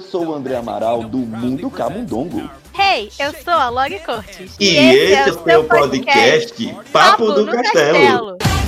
eu sou o André Amaral do Mundo Camundongo. Hey, eu sou a Log Cortes. E, e esse, esse, é o seu podcast, podcast Papo, Papo do Castelo. Castelo.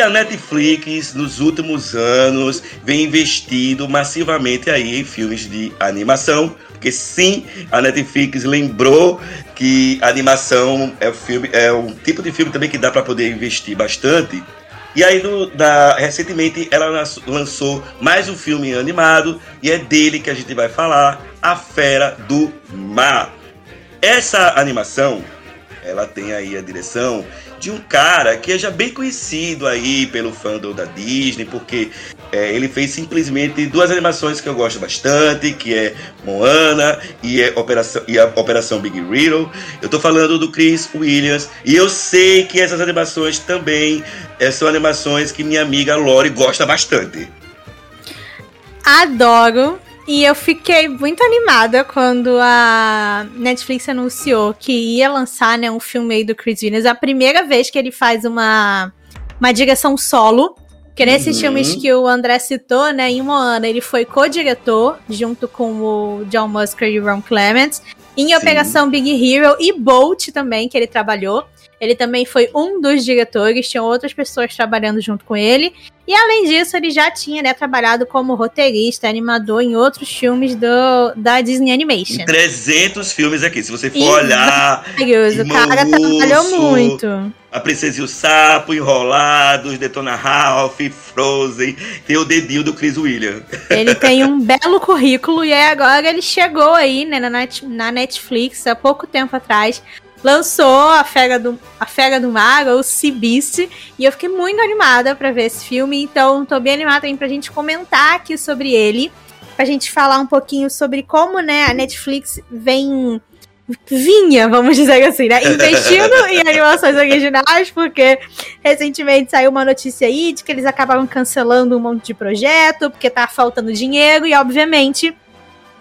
A Netflix, nos últimos anos, vem investindo massivamente aí em filmes de animação, porque sim, a Netflix lembrou que animação é, filme, é um tipo de filme também que dá para poder investir bastante. E aí, no, da, recentemente, ela lançou mais um filme animado, e é dele que a gente vai falar, A Fera do Mar. Essa animação, ela tem aí a direção de um cara que é já bem conhecido aí pelo fandom da Disney, porque é, ele fez simplesmente duas animações que eu gosto bastante, que é Moana e, é Operação, e a Operação Big Hero. Eu tô falando do Chris Williams e eu sei que essas animações também é, são animações que minha amiga Lori gosta bastante. Adoro. E eu fiquei muito animada quando a Netflix anunciou que ia lançar né, um filme aí do Chris Williams. A primeira vez que ele faz uma, uma direção solo. Porque nesses uhum. filmes que o André citou, né, em Moana, ele foi co-diretor, junto com o John Musker e o Ron Clements. Em Sim. Operação Big Hero e Bolt também, que ele trabalhou. Ele também foi um dos diretores, tinham outras pessoas trabalhando junto com ele. E além disso, ele já tinha né, trabalhado como roteirista, animador em outros filmes do, da Disney Animation. 300 filmes aqui, se você for olhar. O cara trabalhou muito. A Princesa e o Sapo, Enrolados, Detona Ralph, Frozen. Tem o dedinho do Chris William. Ele tem um belo currículo e agora ele chegou aí né, na Netflix há pouco tempo atrás lançou a Fera do, a Fera do Mar, ou Sea Beast, e eu fiquei muito animada para ver esse filme, então tô bem animada também pra gente comentar aqui sobre ele, pra gente falar um pouquinho sobre como, né, a Netflix vem vinha, vamos dizer assim, né? Investindo em animações originais, porque recentemente saiu uma notícia aí de que eles acabaram cancelando um monte de projeto, porque tá faltando dinheiro, e obviamente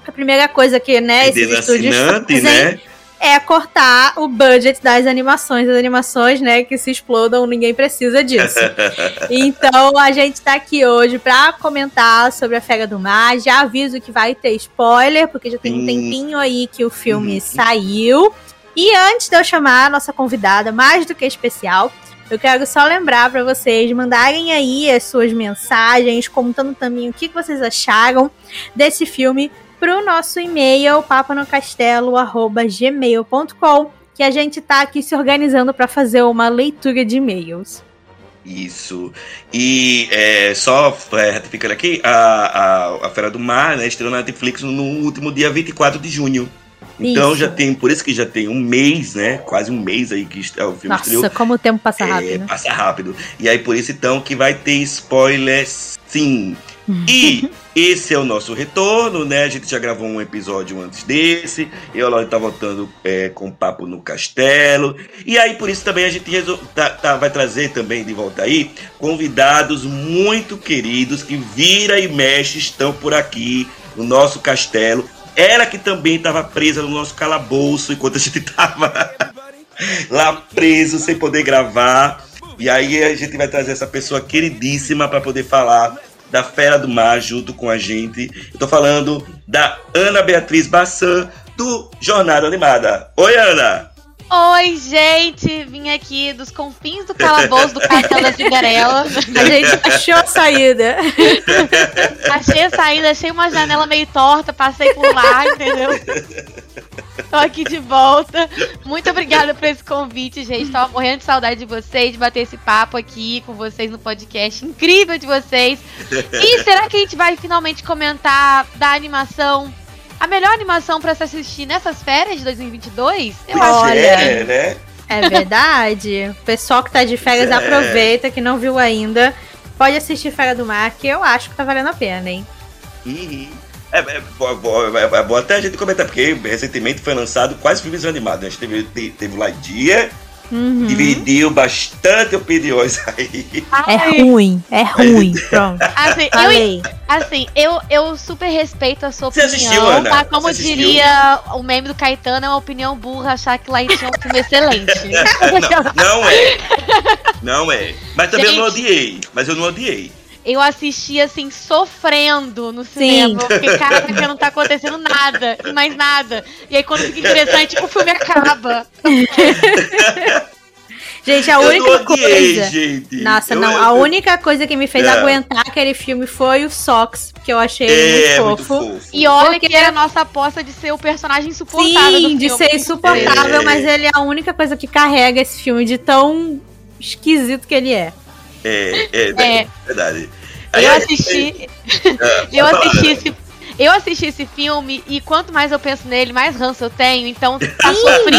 a primeira coisa que, né, esses estúdios fazem né? É cortar o budget das animações, das animações, né, que se explodam, ninguém precisa disso. então a gente tá aqui hoje para comentar sobre a Fera do Mar. Já aviso que vai ter spoiler, porque já tem um tempinho aí que o filme uhum. saiu. E antes de eu chamar a nossa convidada, mais do que especial, eu quero só lembrar para vocês mandarem aí as suas mensagens, contando também o que vocês acharam desse filme para o nosso e-mail papanocastelo@gmail.com, que a gente está aqui se organizando para fazer uma leitura de e-mails. Isso. E é, só é, aqui, a, a, a Fera do Mar né, estreou na Netflix no último dia 24 de junho. Então isso. já tem, por isso que já tem um mês, né? Quase um mês aí que é o filme Nossa, estreou. como o tempo passa é, rápido. Passa rápido. E aí por isso então que vai ter spoilers sim. E esse é o nosso retorno, né? A gente já gravou um episódio antes desse. Eu, Laura, tá voltando é, com papo no castelo. E aí, por isso também a gente tá, tá, vai trazer também de volta aí convidados muito queridos que vira e mexe estão por aqui no nosso castelo. Ela que também estava presa no nosso calabouço enquanto a gente tava lá preso sem poder gravar. E aí a gente vai trazer essa pessoa queridíssima para poder falar da Fera do Mar junto com a gente. Tô falando da Ana Beatriz Bassan, do Jornada Animada. Oi, Ana! Oi, gente! Vim aqui dos confins do calabouço do Castelo da Cigarela. A gente achou a saída. achei a saída, achei uma janela meio torta, passei por lá, entendeu? Tô aqui de volta. Muito obrigada por esse convite, gente. Tava morrendo de saudade de vocês, de bater esse papo aqui com vocês no podcast incrível de vocês. E será que a gente vai finalmente comentar da animação a melhor animação para se assistir nessas férias de 2022? Eu acho que é, né? É verdade. O pessoal que tá de férias É. aproveita, que não viu ainda. Pode assistir Fera do Mar, que eu acho que tá valendo a pena, hein? Uhum. É, é, é, é bom até a gente comentar, porque recentemente foi lançado quais filmes animados. né? A gente teve, te- teve o Lightyear, Uhum. dividiu bastante opiniões aí. É ruim, é ruim. Pronto. Assim, eu, assim eu, eu super respeito a sua Você opinião, assistiu, Ana? mas como Você assistiu? diria o meme do Caetano, é uma opinião burra achar que Light é um filme excelente. não, não é. Não é. Mas também eu não Gente. odiei. Mas eu não odiei. Eu assisti assim, sofrendo no cinema. Eu fiquei, caraca, não tá acontecendo nada, e mais nada. E aí quando fica interessante, o filme acaba. Gente, a eu única odiei, coisa. gente. Nossa, Eu- não. eu- A única coisa que me fez É. aguentar aquele filme foi o Socks, que eu achei É, muito muito fofo. fofo. E olha Porque- que era a nossa aposta de ser o personagem insuportável do Sim, de ser insuportável, É. mas ele é a única coisa que carrega esse filme de tão esquisito que ele é. É, é, É. verdade. Eu Aí- assisti, É, eu pode falar, assisti esse, eu assisti esse filme e quanto mais eu penso nele, mais ranço eu tenho. Então tá, sofri,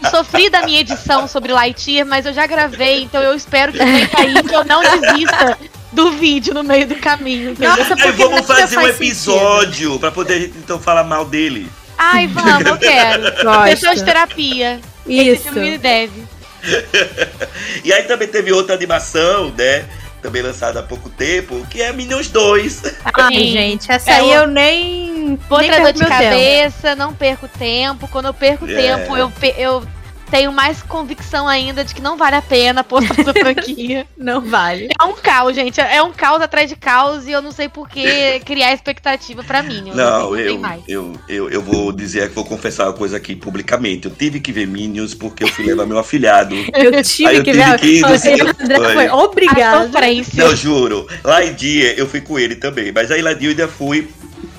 tá sofrida a minha edição sobre Lightyear, mas eu já gravei, então eu espero que venha aí que eu não desista do vídeo no meio do caminho. entendeu? Nossa, Aí porque vamos fazer um faz episódio pra poder gente então falar mal dele. Ai, vamos, eu quero. Gosto. Pessoas de terapia. Esse Isso. filme me deve. E aí também teve outra animação, né? Também lançada há pouco tempo, que é Minions 2. Ai, gente, essa É aí o- eu nem. Ter dor de meu tempo. cabeça, não perco tempo. Quando eu perco É. tempo, eu, eu tenho mais convicção ainda de que não vale a pena postar essa franquia. Não vale. É um caos, gente. É um caos atrás de caos e eu não sei por que criar expectativa pra mim. Não, sei, eu, eu, eu, eu vou dizer, vou confessar uma coisa aqui publicamente. Eu tive que ver Minions porque eu fui levar meu afilhado. Eu tive Aí eu que tive ver. que ir no Foi- obrigado. sofrência. Não, juro. Lá em dia eu fui com ele também. Mas aí lá em dia eu ainda fui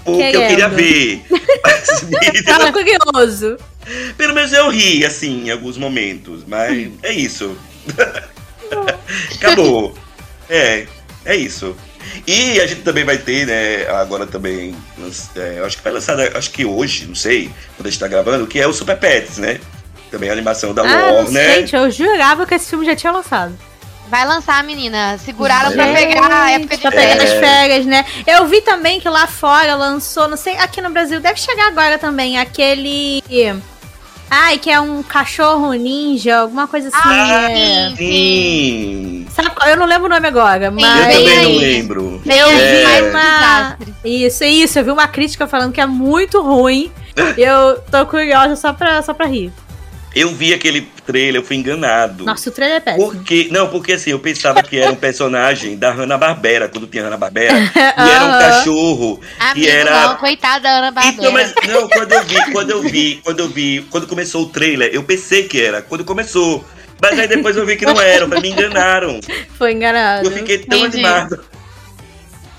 porque eu queria ver. Mas, Tava curioso. Pelo menos eu ri, assim, em alguns momentos. Mas é isso. Acabou. É, é isso. E a gente também vai ter, né, agora também, é, eu acho que vai lançar, acho que hoje, não sei, quando a gente tá gravando, que é o Super Pets, né? Também a animação da Ah, Warner. gente, eu jurava que esse filme já tinha lançado. Vai lançar, menina. Seguraram pra Gente, pegar a época de Pra pegar as férias, né? Eu vi também que lá fora lançou, não sei, aqui no Brasil, deve chegar agora também, aquele. Ai, que é um cachorro ninja, alguma coisa assim. Ah, é... sim. Sabe? Eu não lembro o nome agora, Eu mas. vem também não aí. lembro. Eu É. vi um uma. Isso, isso. Eu vi uma crítica falando que é muito ruim. E eu tô curiosa só pra, só pra rir. Eu vi aquele trailer, eu fui enganado. Nossa, o trailer é péssimo. Porque, não, porque assim, eu pensava que era um personagem da Hanna-Barbera, quando tinha Hanna-Barbera, e era um cachorro Amigo, que era... não, coitada da Ana Barbera. Então, mas não, quando eu vi, quando eu vi, quando eu vi, quando começou o trailer, eu pensei que era, quando começou. Mas aí depois eu vi que não era, eu falei, me enganaram. Foi enganado. Eu fiquei tão Entendi. animado.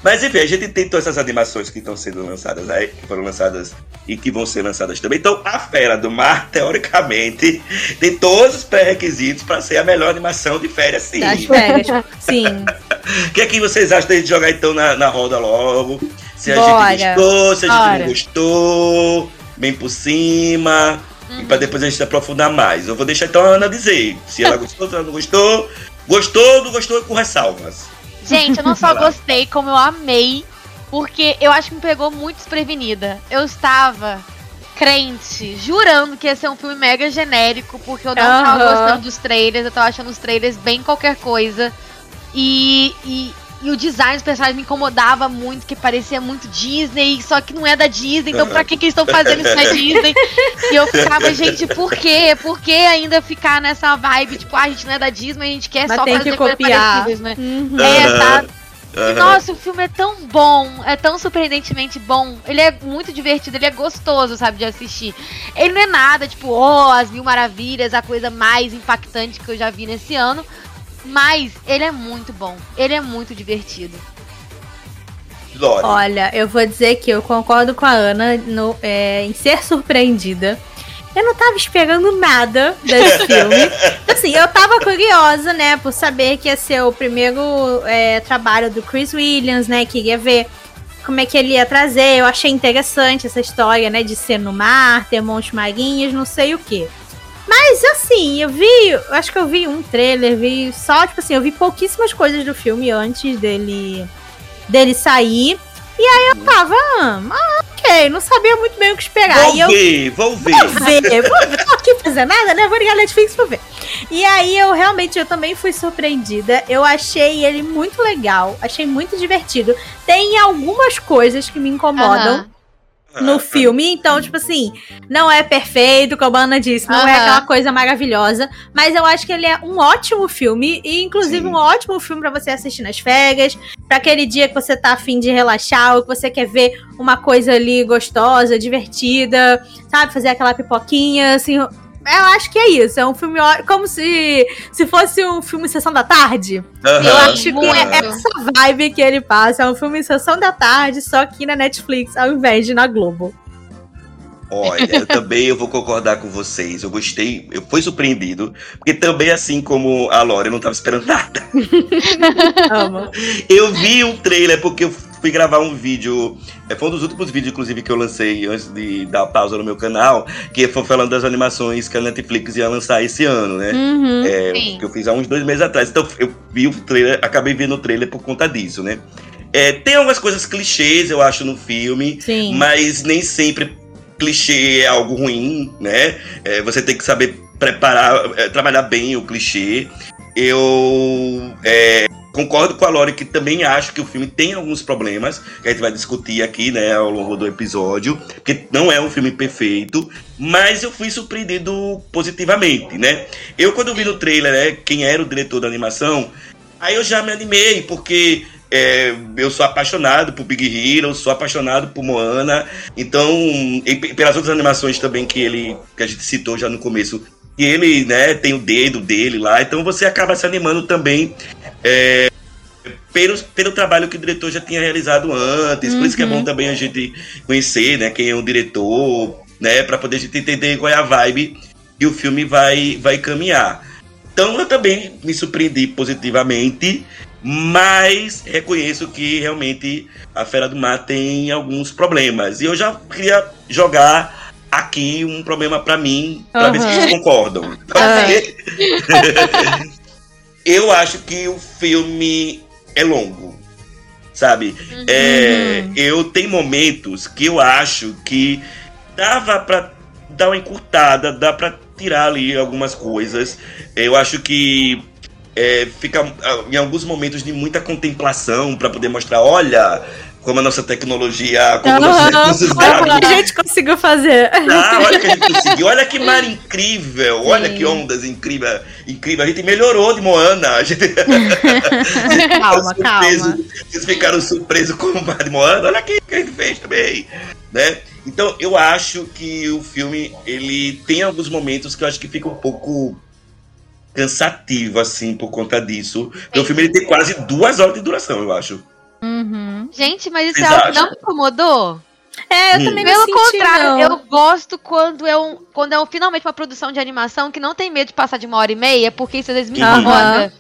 Mas enfim, a gente tem todas essas animações que estão sendo lançadas aí, que foram lançadas e que vão ser lançadas também. Então, a Fera do Mar, teoricamente, tem todos os pré-requisitos para ser a melhor animação de férias, sim. Das férias. Sim. O que é que vocês acham da gente jogar então na, na roda logo? Se a Bora. gente gostou, se a gente Bora. não gostou, bem por cima. E pra depois a gente aprofundar mais. Eu vou deixar então a Ana dizer. Se ela gostou, se ela não gostou. Gostou, não gostou com ressalvas. Gente, eu não só gostei, como eu amei, porque eu acho que me pegou muito desprevenida. Eu estava crente, jurando que ia ser um filme mega genérico, porque eu não tava Aham. gostando dos trailers, eu tava achando os trailers bem qualquer coisa. E, e, e o design dos personagens me incomodava muito, que parecia muito Disney, só que não é da Disney, então pra que, que eles estão fazendo isso na Disney? E eu ficava, gente, por quê? Por que ainda ficar nessa vibe? Tipo, ah, a gente não é da Disney, a gente quer Mas só tem fazer que coisas copiar. parecidas, né? Uhum. É, sabe? E, Aham. Nossa, o filme é tão bom, é tão surpreendentemente bom. Ele é muito divertido, ele é gostoso, sabe, de assistir. Ele não é nada, tipo, oh, as mil maravilhas, a coisa mais impactante que eu já vi nesse ano. Mas ele é muito bom, ele é muito divertido. Lore. Olha, eu vou dizer que eu concordo com a Ana no- é, em ser surpreendida. Eu não tava esperando nada desse filme. Assim, eu tava curiosa, né, por saber que ia ser o primeiro é, trabalho do Chris Williams, né? Queria ver como é que ele ia trazer. Eu achei interessante essa história, né, de ser no mar, ter montes marinhos, não sei o quê. Mas assim, eu vi, eu acho que eu vi um trailer, vi só, tipo assim, eu vi pouquíssimas coisas do filme antes dele dele sair. E aí eu tava, ah, ok, não sabia muito bem o que esperar. Vou e eu, ver, vou ver. Vou ver, vou ver, tô aqui fazer nada, né? Vou ligar a Netflix pra ver. E aí eu realmente, eu também fui surpreendida. Eu achei ele muito legal, achei muito divertido. Tem algumas coisas que me incomodam. Aham. No filme, então, tipo assim, não é perfeito, como a Ana disse, não é Aham. aquela coisa maravilhosa, mas eu acho que ele é um ótimo filme, e inclusive Sim. um ótimo filme pra você assistir nas férias, pra aquele dia que você tá afim de relaxar, ou que você quer ver uma coisa ali gostosa, divertida, sabe, fazer aquela pipoquinha, assim, eu acho que é isso, é um filme como se, se fosse um filme Sessão da Tarde, Aham, eu acho que é essa vibe que ele passa. É um filme em sessão da tarde, só aqui na Netflix, ao invés de na Globo. Olha, eu também eu vou concordar com vocês. Eu gostei, eu fui surpreendido, porque também assim como a Lore, eu não tava esperando nada. Amo. Eu vi um trailer porque eu fui gravar um vídeo. é, Foi um dos últimos vídeos, inclusive, que eu lancei antes de dar pausa no meu canal, que foi falando das animações que a Netflix ia lançar esse ano, né? Uhum. É, que eu fiz há uns dois meses atrás. Então eu vi o trailer, acabei vendo o trailer por conta disso, né? É, tem algumas coisas clichês, eu acho, no filme, Sim. mas nem sempre clichê é algo ruim, né? É, você tem que saber preparar, é, trabalhar bem o clichê. Eu é, concordo com a Lore que também acho que o filme tem alguns problemas, que a gente vai discutir aqui, né, ao longo do episódio, porque não é um filme perfeito, mas eu fui surpreendido positivamente, né? Eu, quando vi no trailer, né, quem era o diretor da animação, aí eu já me animei, porque é, eu sou apaixonado por Big Hero, sou apaixonado por Moana, então, e pe- pelas outras animações também que ele, que a gente citou já no começo, que ele, né, tem o dedo dele lá, então você acaba se animando também é, pelo, pelo trabalho que o diretor já tinha realizado antes, por isso que é bom também a gente conhecer, né, quem é o diretor, né, para poder a gente entender qual é a vibe que o filme vai, vai caminhar. Então eu também me surpreendi positivamente, mas reconheço que realmente a Fera do Mar tem alguns problemas. E eu já queria jogar aqui um problema pra mim, pra ver se Aham. vocês concordam. Bem. eu acho que o filme é longo, sabe? É, eu tenho momentos que eu acho que dava pra dar uma encurtada, dá pra tirar ali algumas coisas. Eu acho que é, fica em alguns momentos de muita contemplação pra poder mostrar, olha como a nossa tecnologia, como nossos Olha o gráficos que a gente conseguiu fazer. ah, olha que a gente conseguiu, olha que mar incrível, olha Sim. que ondas incrível, incrível. A gente melhorou de Moana. A gente calma, calma. Vocês ficaram surpresos com o mar de Moana, olha aqui que a gente fez também, né? Então eu acho que o filme ele tem alguns momentos que eu acho que fica um pouco cansativo assim por conta disso. Porque o filme ele tem quase duas horas de duração, eu acho. Uhum. Gente, mas isso é algo que não me incomodou? É, eu Hum. também Pelo senti, contrário, não. eu gosto quando é, um, quando é um, finalmente uma produção de animação que não tem medo de passar de uma hora e meia, porque isso às vezes me incomoda.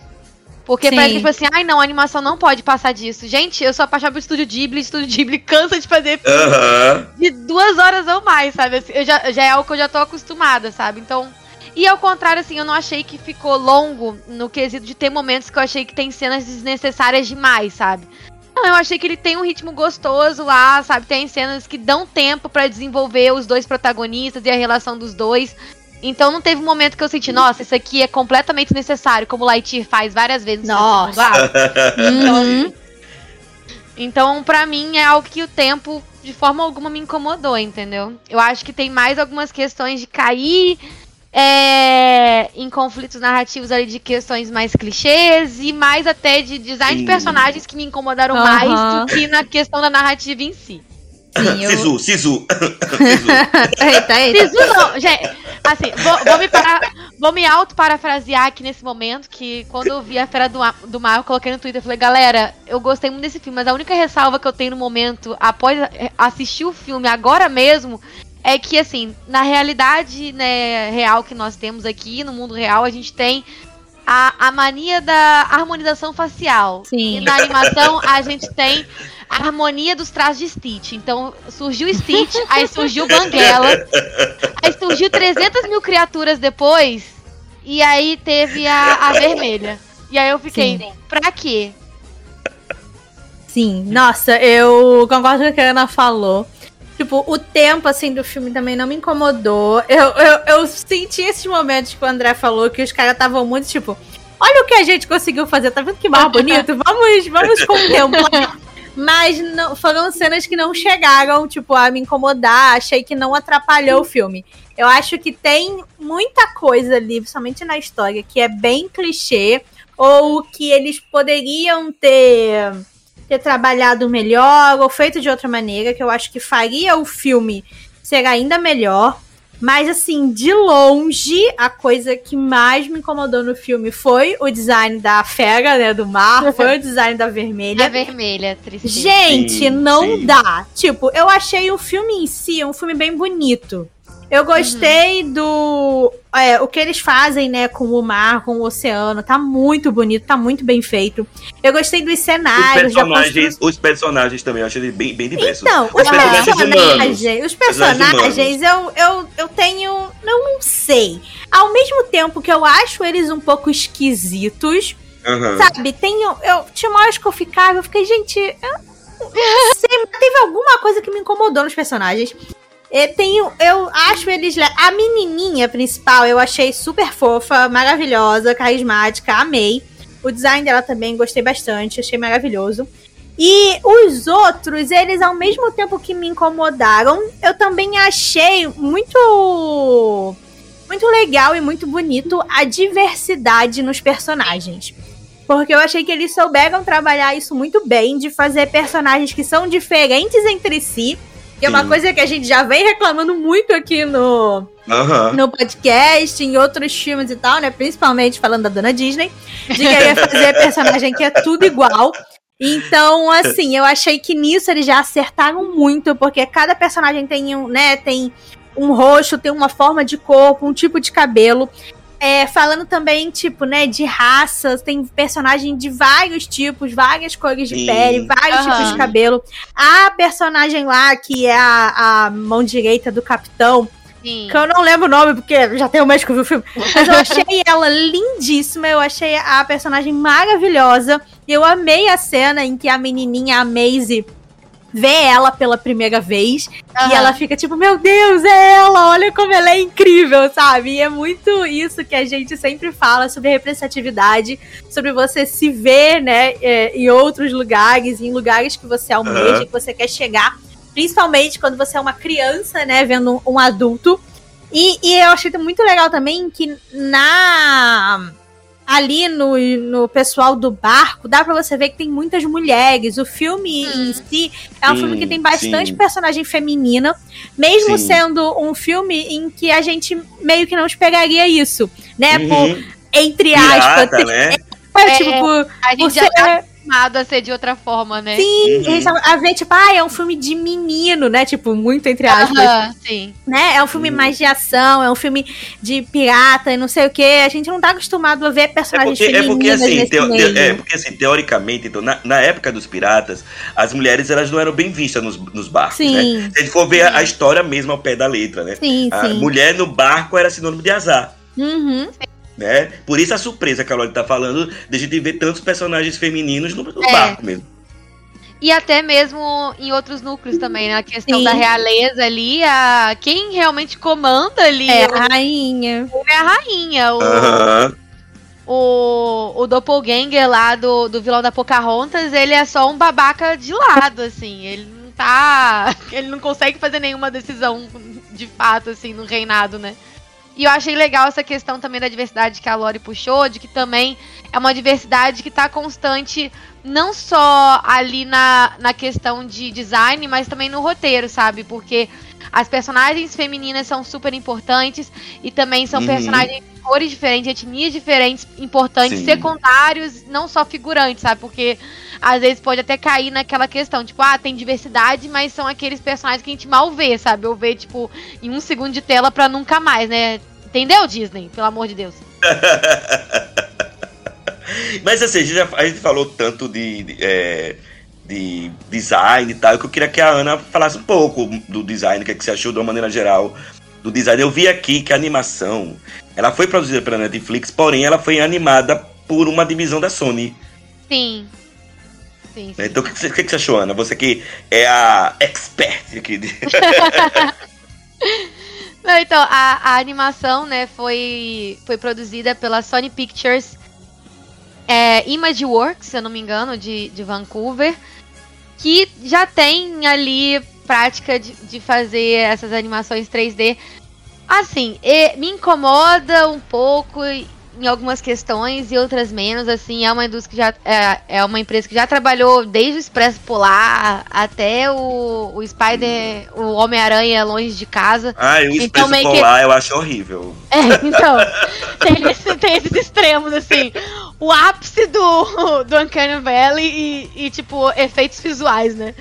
Porque Sim. parece que, tipo assim, ai não, a animação não pode passar disso. Gente, eu sou apaixonada por Estúdio Ghibli, Estúdio Ghibli cansa de fazer Aham. de duas horas ou mais, sabe? Assim, Eu já, já é algo que eu já tô acostumada, sabe? Então. E ao contrário, assim, eu não achei que ficou longo no quesito de ter momentos que eu achei que tem cenas desnecessárias demais, sabe? Não, eu achei que ele tem um ritmo gostoso lá, sabe? Tem cenas que dão tempo pra desenvolver os dois protagonistas e a relação dos dois. Então não teve um momento que eu senti, nossa, isso aqui é completamente necessário, como o Lightyear faz várias vezes no Nossa. ato. Uhum. Então, pra mim, é algo que o tempo, de forma alguma, me incomodou, entendeu? Eu acho que tem mais algumas questões de cair é, em conflitos narrativos ali de questões mais clichês e mais até de design Sim. de personagens que me incomodaram Aham. mais do que na questão da narrativa em si. Sim, eu... Sisu, Sisu. Sisu. eita, eita. Sisu não, gente, assim, vou, vou me, para, vou me auto-parafrasear aqui nesse momento, que quando eu vi a Fera do, Mar- do Mar, eu coloquei no Twitter, eu falei, galera, eu gostei muito desse filme, mas a única ressalva que eu tenho no momento, após assistir o filme agora mesmo, é que, assim, na realidade né, real que nós temos aqui, no mundo real, a gente tem a, a mania da harmonização facial. Sim. E na animação a gente tem a harmonia dos traços de Stitch. Então surgiu Stitch, aí surgiu Banguela, aí Aí surgiu 300 mil criaturas depois. E aí teve a, a vermelha. E aí eu fiquei, Sim. pra quê? Sim, nossa, eu concordo com o que a Ana falou. Tipo, o tempo, assim, do filme também não me incomodou. Eu, eu, eu senti esses momentos que o André falou, que os caras estavam muito, tipo, olha o que a gente conseguiu fazer, tá vendo que barra bonito? Vamos, vamos contemplar. Mas não, foram cenas que não chegaram, tipo, a me incomodar. Achei que não atrapalhou o filme. Eu acho que tem muita coisa ali, principalmente na história, que é bem clichê, ou que eles poderiam ter ter trabalhado melhor ou feito de outra maneira, que eu acho que faria o filme ser ainda melhor. Mas, assim, de longe, a coisa que mais me incomodou no filme foi o design da fera, né, do mar, foi o design da vermelha. A vermelha, tristeza. Gente, Sim, não sim. dá. Tipo, eu achei o filme em si um filme bem bonito. Eu gostei do. é, o que eles fazem, né, com o mar, com o oceano. Tá muito bonito, tá muito bem feito. Eu gostei dos Os cenários. da personagens, os personagens também, eu achei bem, bem diversos. então, os personagens personagens, humanos. os personagens, eu, eu, eu tenho. Eu não sei. Ao mesmo tempo que eu acho eles um pouco esquisitos, Aham. sabe? Tem. Eu, tinha uma hora que eu ficava, eu fiquei, gente. Eu não sei, mas teve alguma coisa que me incomodou nos personagens. Eu, tenho, eu acho eles. le- A menininha principal eu achei super fofa, maravilhosa, carismática, amei. O design dela também gostei bastante, achei maravilhoso. E os outros, eles ao mesmo tempo que me incomodaram, eu também achei muito muito legal e muito bonito a diversidade nos personagens. Porque eu achei que eles souberam trabalhar isso muito bem, de fazer personagens que são diferentes entre si. Que é uma coisa que a gente já vem reclamando muito aqui no, no podcast, em outros filmes e tal, né? Principalmente falando da Dona Disney, de querer fazer personagem que é tudo igual. Então, assim, eu achei que nisso eles já acertaram muito, porque cada personagem tem um, né, tem um rosto, tem uma forma de corpo, um tipo de cabelo. É, falando também, tipo, né, de raças, tem personagem de vários tipos, várias cores de Sim. pele, vários Aham. tipos de cabelo. A personagem lá, que é a, a mão direita do capitão, Sim. que eu não lembro o nome, porque já tem um mês que eu vi o filme. Mas eu achei ela lindíssima, eu achei a personagem maravilhosa. Eu amei a cena em que a menininha, a Maisie, vê ela pela primeira vez. E Aham. ela fica tipo, meu Deus, é ela, olha como ela é incrível, sabe? E é muito isso que a gente sempre fala sobre representatividade, sobre você se ver, né, é, em outros lugares, em lugares que você almeja, Aham. que você quer chegar. Principalmente quando você é uma criança, né, vendo um, um adulto. E, e eu achei muito legal também que na ali no, no pessoal do barco, dá pra você ver que tem muitas mulheres. O filme Hum. em si é um Sim, filme que tem bastante sim. personagem feminina, mesmo Sim. sendo um filme em que a gente meio que não esperaria isso, né? Por, Uhum. entre aspas, Pirata, né? é, tipo, por, A gente por já ser- tá acostumado a ser de outra forma, né? Sim, Uhum. a gente tava a ver, tipo, ah, é um filme de menino, né? Tipo, muito entre aspas. Aham, sim. né? É um filme Hum. mais de ação, é um filme de pirata e não sei o que. A gente não tá acostumado a ver É personagens porque, é porque femininas assim, nesse teo- meio. te- é porque assim, teoricamente, então, na, na época dos piratas, as mulheres elas não eram bem vistas nos, nos barcos, né? Sim, Se a gente for ver a, a história mesmo ao pé da letra, né? sim, A sim. mulher no barco era sinônimo de azar. Uhum. Né? Por isso a surpresa que a Loli tá falando de a gente ver tantos personagens femininos no, no É. barco mesmo. E até mesmo em outros núcleos também, né? A questão Sim. da realeza ali, a... quem realmente comanda ali É, o- a rainha. é a rainha. O, Aham. o, o doppelganger lá do, do vilão da Pocahontas, ele é só um babaca de lado, assim. Ele não tá. Ele não consegue fazer nenhuma decisão de fato, assim, no reinado, né? E eu achei legal essa questão também da diversidade que a Lori puxou, de que também é uma diversidade que tá constante, não só ali na, na questão de design, mas também no roteiro, sabe? Porque as personagens femininas são super importantes e também são Uhum. personagens de cores diferentes, etnias diferentes, importantes, Sim. secundários, não só figurantes, sabe? Porque às vezes pode até cair naquela questão, tipo, ah, tem diversidade, mas são aqueles personagens que a gente mal vê, sabe? Ou vê, tipo, em um segundo de tela pra nunca mais, né? Entendeu, Disney? Pelo amor de Deus. Mas assim, a gente, já, a gente falou tanto de, de, é, de design e tal, que eu queria que a Ana falasse um pouco do design, o que, é que você achou de uma maneira geral do design. Eu vi aqui que a animação, ela foi produzida pela Netflix, porém ela foi animada por uma divisão da Sony. Sim. Sim, sim. Então o que, que, que, você achou, Ana? Você que é a expert aqui. De... Não, então, a, a, animação, né, foi, foi produzida pela Sony Pictures é, Imageworks, se eu não me engano, de, de Vancouver, que já tem ali prática de, de fazer essas animações 3D. Assim, me incomoda um pouco em algumas questões e outras menos, assim, é uma indústria que já é, é uma empresa que já trabalhou desde o Expresso Polar até o, o Spider, o Homem-Aranha longe de casa. Ah, e o então, Expresso Polar que... eu acho horrível. É, então, tem, esse, tem, esses extremos, assim, o ápice do, do Uncanny Valley e, e, tipo, efeitos visuais, né?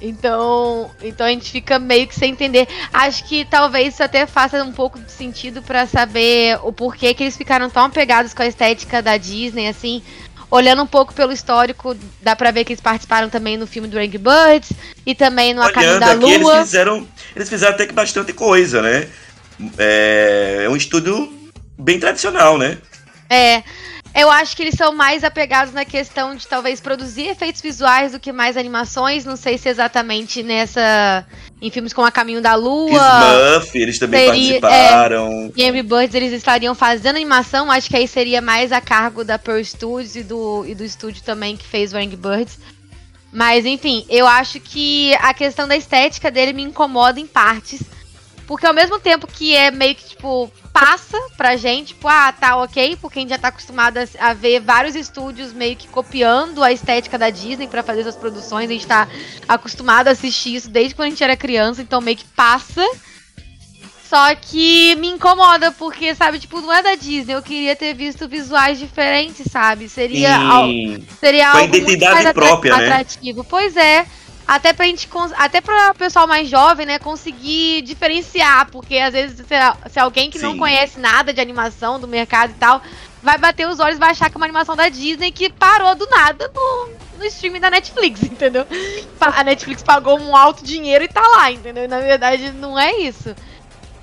Então, então a gente fica meio que sem entender. Acho que talvez isso até faça um pouco de sentido para saber o porquê que eles ficaram tão apegados com a estética da Disney, assim. Olhando um pouco pelo histórico, dá pra ver que eles participaram também no filme do Angry Birds e também no A Caminho da Lua. Eles fizeram, eles fizeram até que bastante coisa, né? É, é um estúdio bem tradicional, né? É. Eu acho que eles são mais apegados na questão de talvez produzir efeitos visuais do que mais animações. Não sei se exatamente nessa. Em filmes como A Caminho da Lua. Smurf, eles também seria, participaram. É, Birds eles estariam fazendo animação. Acho que aí seria mais a cargo da Pearl Studios e do, e do estúdio também que fez o Angry Birds. Mas enfim, eu acho que a questão da estética dele me incomoda em partes. Porque ao mesmo tempo que é meio que, tipo, passa pra gente, tipo, ah, tá ok, porque a gente já tá acostumado a, ver vários estúdios meio que copiando a estética da Disney para fazer suas produções, a gente tá acostumado a assistir isso desde quando a gente era criança, então meio que passa. Só que me incomoda, porque, sabe, tipo, não é da Disney. Eu queria ter visto visuais diferentes, sabe? Seria, al seria algo identidade muito mais própria, né? atrativo. Pois é até pra gente até para o pessoal mais jovem, né, conseguir diferenciar, porque às vezes se, se alguém que Sim. não conhece nada de animação do mercado e tal, vai bater os olhos e vai achar que é uma animação da Disney que parou do nada no, no streaming da Netflix, entendeu? A Netflix pagou um alto dinheiro e tá lá, entendeu? Na verdade não é isso.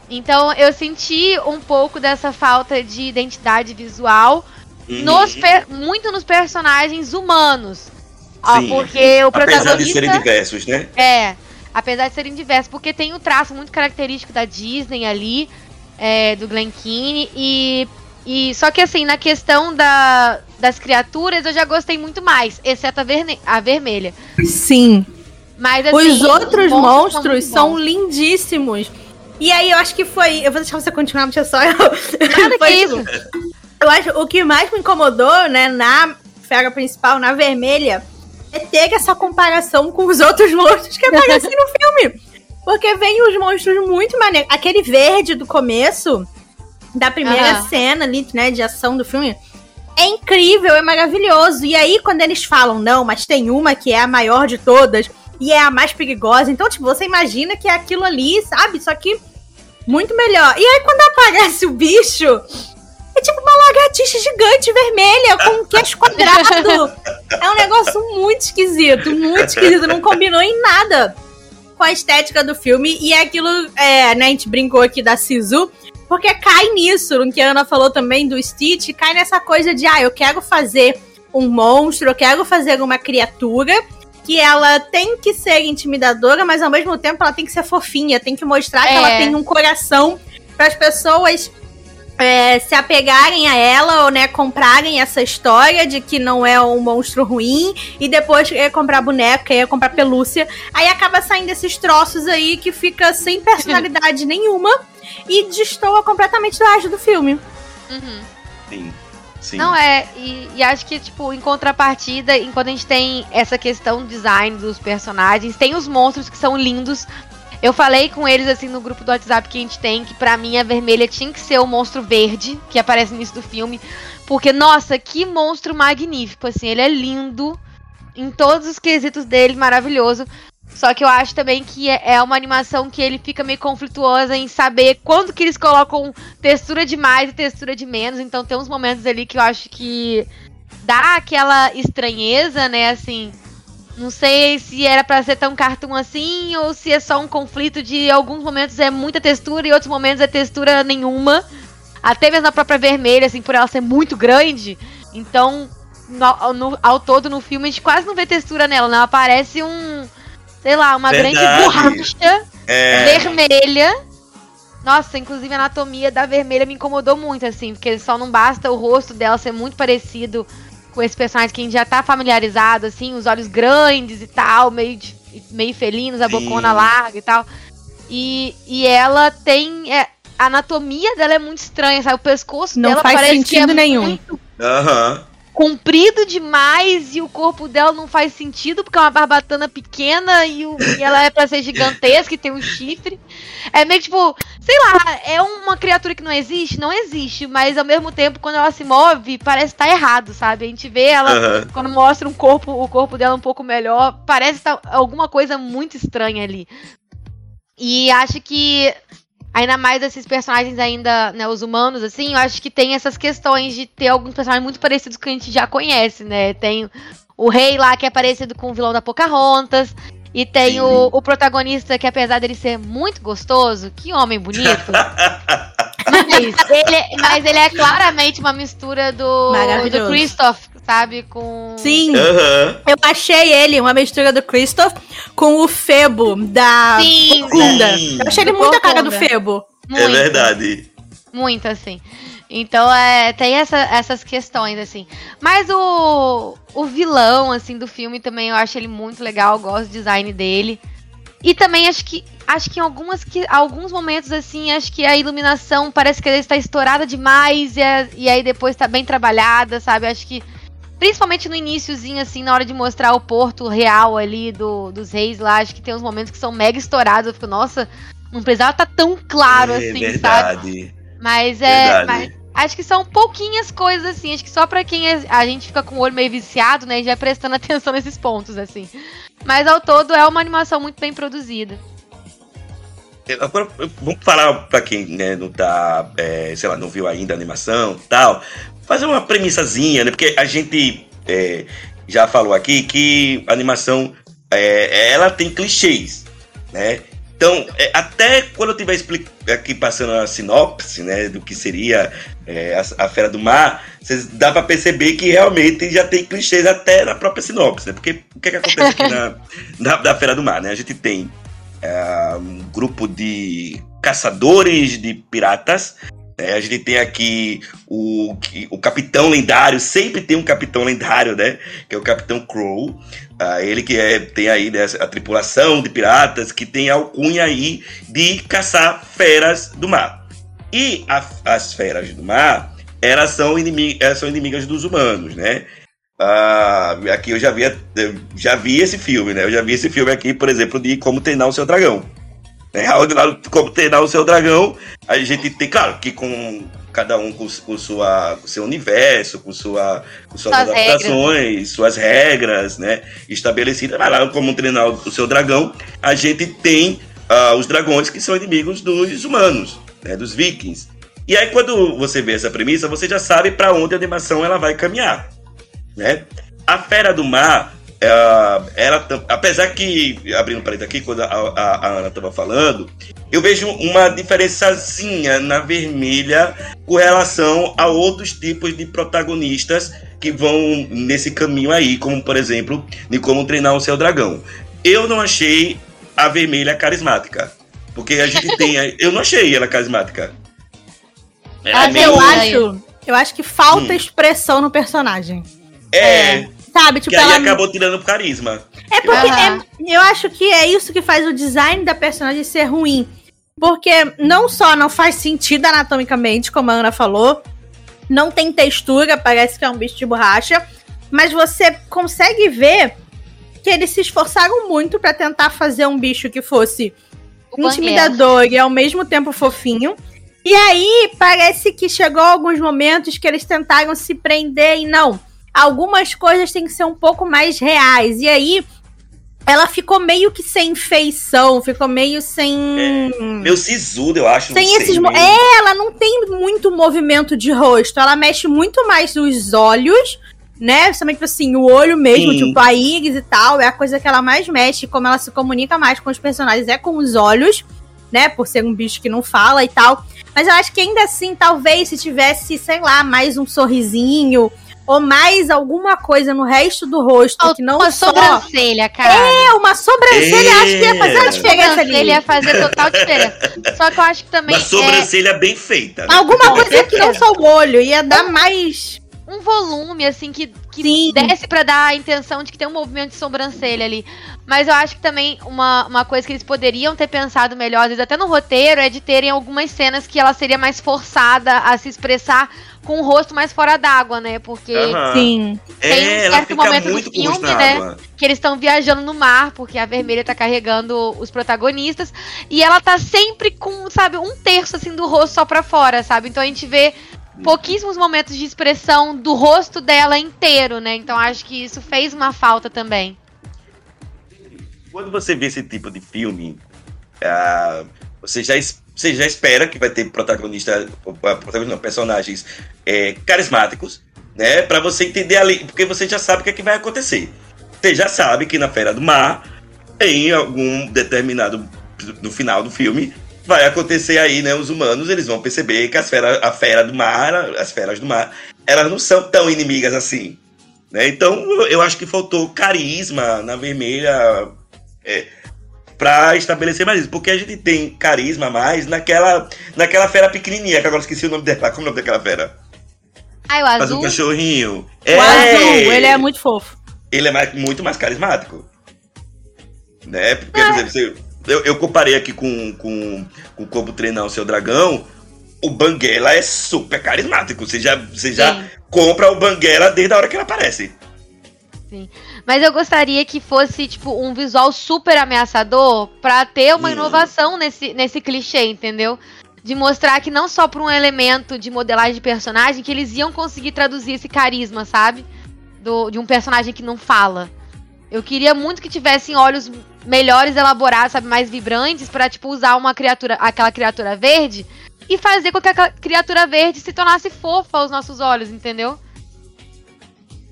Então eu senti um pouco dessa falta de identidade visual uhum. nos muito nos personagens humanos. Sim. Porque o protagonista. Apesar de serem diversos, né? É. Apesar de serem diversos, porque tem um traço muito característico da Disney ali, é, do Glen Keane, e, e. Só que assim, na questão da, das criaturas, eu já gostei muito mais, exceto a, verne, a vermelha. Sim. Mas assim, Os outros monstros, monstros são, são lindíssimos. E aí eu acho que foi. Eu vou deixar você continuar, deixa só. Eu... Nada foi isso. Eu acho o que mais me incomodou, né, na fera principal, na vermelha, ter essa comparação com os outros monstros que aparecem no filme. Porque vem os monstros muito maneiros. Aquele verde do começo, da primeira uhum. cena ali, né, de ação do filme, é incrível, é maravilhoso. E aí, quando eles falam, não, mas tem uma que é a maior de todas e é a mais perigosa. Então, tipo, você imagina que é aquilo ali, sabe? Só que muito melhor. E aí, quando aparece o bicho, tipo uma lagartixa gigante vermelha com um queixo quadrado. É um negócio muito esquisito, muito esquisito. Não combinou em nada com a estética do filme. E é aquilo, é, né, a gente brincou aqui da Sisu, porque cai nisso, no que a Ana falou também do Stitch, cai nessa coisa de, ah, eu quero fazer um monstro, eu quero fazer uma criatura que ela tem que ser intimidadora, mas ao mesmo tempo ela tem que ser fofinha, tem que mostrar é. que ela é. tem um coração para as pessoas é, se apegarem a ela ou né, comprarem essa história de que não é um monstro ruim e depois é comprar boneca, é comprar pelúcia. Aí acaba saindo esses troços aí que fica sem personalidade nenhuma e destoa completamente do resto do filme. Uhum. Sim. Sim. Não é, e, e, acho que, tipo, em contrapartida, enquanto a gente tem essa questão do design dos personagens, tem os monstros que são lindos, eu falei com eles, assim, no grupo do WhatsApp que a gente tem, que pra mim a vermelha tinha que ser o monstro verde, que aparece no início do filme. Porque, nossa, que monstro magnífico, assim, ele é lindo em todos os quesitos dele, maravilhoso. Só que eu acho também que é, é uma animação que ele fica meio conflituosa em saber quando que eles colocam textura de mais e textura de menos. Então tem uns momentos ali que eu acho que dá aquela estranheza, né, assim, Não sei se era pra ser tão cartoon assim ou se é só um conflito de alguns momentos é muita textura e outros momentos é textura nenhuma. Até mesmo a própria vermelha, assim, por ela ser muito grande. Então, no, no, ao todo no filme, a gente quase não vê textura nela, não. Aparece um, sei lá, uma Verdade. grande borracha É, vermelha. Nossa, inclusive a anatomia da vermelha me incomodou muito, assim, porque só não basta o rosto dela ser muito parecido com esse personagem que a gente já tá familiarizado, assim, os olhos grandes e tal, meio, de- meio felinos, a Sim. bocona larga e tal. E, e ela tem. é, a anatomia dela é muito estranha, sabe? O pescoço Não dela faz parece que é sentido nenhum. muito Aham. Comprido demais e o corpo dela não faz sentido porque é uma barbatana pequena e, o- e ela é pra ser gigantesca e tem um chifre. É meio que tipo, sei lá, é uma criatura que não existe? Não existe, mas ao mesmo tempo, quando ela se move, parece estar errado, sabe? A gente vê ela, Aham. quando mostra um corpo, o corpo dela um pouco melhor, parece estar alguma coisa muito estranha ali. E acho que ainda mais esses personagens ainda, né, os humanos, assim, eu acho que tem essas questões de ter alguns personagens muito parecidos que a gente já conhece, né? Tem o rei lá que é parecido com o vilão da Pocahontas. E tem Sim. o, o protagonista que, apesar dele ser muito gostoso, que homem bonito. mas, ele, mas ele é claramente uma mistura do, do Christoph, sabe? Com. Sim, Aham. eu achei ele uma mistura do Christoph com o Febo da Sim, Corcunda. Sim. Eu achei ele Do muito a cara do. Febo. É Muito. verdade. Muito, assim. Então, é, tem essa- essas questões, assim. Mas o, o vilão, assim, do filme também, eu acho ele muito legal. Eu gosto do design dele. E também acho que acho que em algumas que, alguns momentos, assim, acho que a iluminação parece que ela está estourada demais e, a- e aí depois tá bem trabalhada, sabe? Acho que Principalmente no iníciozinho, assim, na hora de mostrar o porto real ali do, dos reis lá, acho que tem uns momentos que são mega estourados. Eu fico, nossa, não precisava estar tão claro é assim, sabe? verdade. Mas é. Verdade. Mas acho que são pouquinhas coisas, assim. Acho que só pra quem é- a gente fica com o olho meio viciado, né? E já prestando atenção nesses pontos, assim. Mas ao todo é uma animação muito bem produzida. Agora, vamos falar pra quem né, não tá, é, sei lá, não viu ainda a animação tal. Fazer uma premissazinha, né? Porque a gente é, já falou aqui que a animação, é, ela tem clichês, né? Então, é, até quando eu estiver aqui passando a sinopse, né, do que seria é, a, a Fera do Mar, vocês dá pra perceber que realmente já tem clichês até na própria sinopse, né? Porque o que, que acontece aqui na, na, na Fera do Mar, né? A gente tem é, um grupo de caçadores de piratas. Né? a gente tem aqui o, o capitão lendário, sempre tem um capitão lendário, né? Que é o Capitão Crow. Ah, ele que é, tem aí né, a tripulação de piratas, que tem a alcunha aí de caçar feras do mar. E a- as feras do mar, elas são, inimi elas são inimigas dos humanos, né? Ah, aqui eu já vi, já vi esse filme, né? Eu já vi esse filme aqui, por exemplo, de Como Treinar o Seu Dragão. Né? Onde lá Como Treinar o Seu Dragão, a gente tem, claro, que com cada um com, com sua, com seu universo, com, sua, com suas adaptações, suas regras, né? Estabelecidas. Mas lá Como Treinar o Seu Dragão, a gente tem ah, os dragões que são inimigos dos humanos, né? Dos vikings. E aí, quando você vê essa premissa, você já sabe para onde a animação ela vai caminhar né? A Fera do Mar, ela, tam- apesar que, abrindo parede aqui, quando a, a, a Ana estava falando, eu vejo uma diferençazinha na vermelha com relação a outros tipos de protagonistas que vão nesse caminho aí, como por exemplo, de como treinar o seu dragão. Eu não achei a vermelha carismática. Porque a gente tem. a- Eu não achei ela carismática. Ela é Mas eu meio- acho, eu acho que falta Hum. expressão no personagem. É, Sabe, tipo, que aí ela acabou tirando o carisma. É porque é- eu acho que é isso que faz o design da personagem ser ruim. Porque não só não faz sentido anatomicamente, como a Ana falou, não tem textura, parece que é um bicho de borracha, mas você consegue ver que eles se esforçaram muito pra tentar fazer um bicho que fosse O intimidador e ao mesmo tempo fofinho. E aí parece que chegou alguns momentos que eles tentaram se prender e não. Algumas coisas têm que ser um pouco mais reais. E aí ela ficou meio que sem feição, ficou meio sem. Meu sisudo, eu acho. Sem esses meio- É, ela não tem muito movimento de rosto. Ela mexe muito mais os olhos né? Principalmente, assim, o olho mesmo, Sim. tipo, a Iggs e tal, é a coisa que ela mais mexe, como ela se comunica mais com os personagens, é com os olhos, né? Por ser um bicho que não fala e tal. Mas eu acho que ainda assim, talvez, se tivesse, sei lá, mais um sorrisinho, ou mais alguma coisa no resto do rosto, que não Uma só... sobrancelha, cara. É, uma sobrancelha, acho que ia fazer a É. diferença ali. Sobrancelha ia fazer total diferença. Só que eu acho que também Uma é sobrancelha bem feita. né? Alguma coisa que não só o olho, ia dar mais... um volume, assim, que, que Sim. desce pra dar a intenção de que tem um movimento de sobrancelha ali. Mas eu acho que também uma, uma coisa que eles poderiam ter pensado melhor, às vezes até no roteiro, é de terem algumas cenas que ela seria mais forçada a se expressar com o rosto mais fora d'água, né? Porque. Sim. É, tem um ela certo momento do filme, né? que eles estão viajando no mar, porque a vermelha tá carregando os protagonistas, e ela tá sempre com, sabe, um terço assim do rosto só pra fora, sabe? Então a gente vê pouquíssimos momentos de expressão do rosto dela inteiro, né? Então acho que isso fez uma falta também. Quando você vê esse tipo de filme, ah, você, já, você já espera que vai ter protagonista, protagonista não, personagens é, carismáticos, né? Pra você entender ali, porque você já sabe o que, é que vai acontecer. Você já sabe que na Fera do Mar, em algum determinado, no final do filme, vai acontecer aí, né? Os humanos, eles vão perceber que as fera, a fera do mar, as feras do mar, elas não são tão inimigas assim. Né? Então, eu- acho que faltou carisma na vermelha é, para estabelecer mais isso. Porque a gente tem carisma mais naquela, naquela fera pequenininha, que agora esqueci o nome dela. Como é o nome daquela fera? Ah, o Faz azul. um cachorrinho. O azul, ele é muito fofo. ele é mais- muito mais carismático. Né? Porque, por exemplo, você- eu, eu comparei aqui com, com, com Como Treinar o Seu Dragão. O Banguela é super carismático. Você já, você já Sim. compra o Banguela desde a hora que ele aparece. Mas eu gostaria que fosse, tipo, um visual super ameaçador pra ter uma Hum. inovação nesse, nesse clichê, entendeu? De mostrar que não só por um elemento de modelagem de personagem, que eles iam conseguir traduzir esse carisma, sabe? Do, de um personagem que não fala. Eu queria muito que tivessem olhos melhores elaborados, sabe, mais vibrantes, pra, tipo, usar uma criatura, aquela criatura verde e fazer com que aquela criatura verde se tornasse fofa aos nossos olhos, entendeu?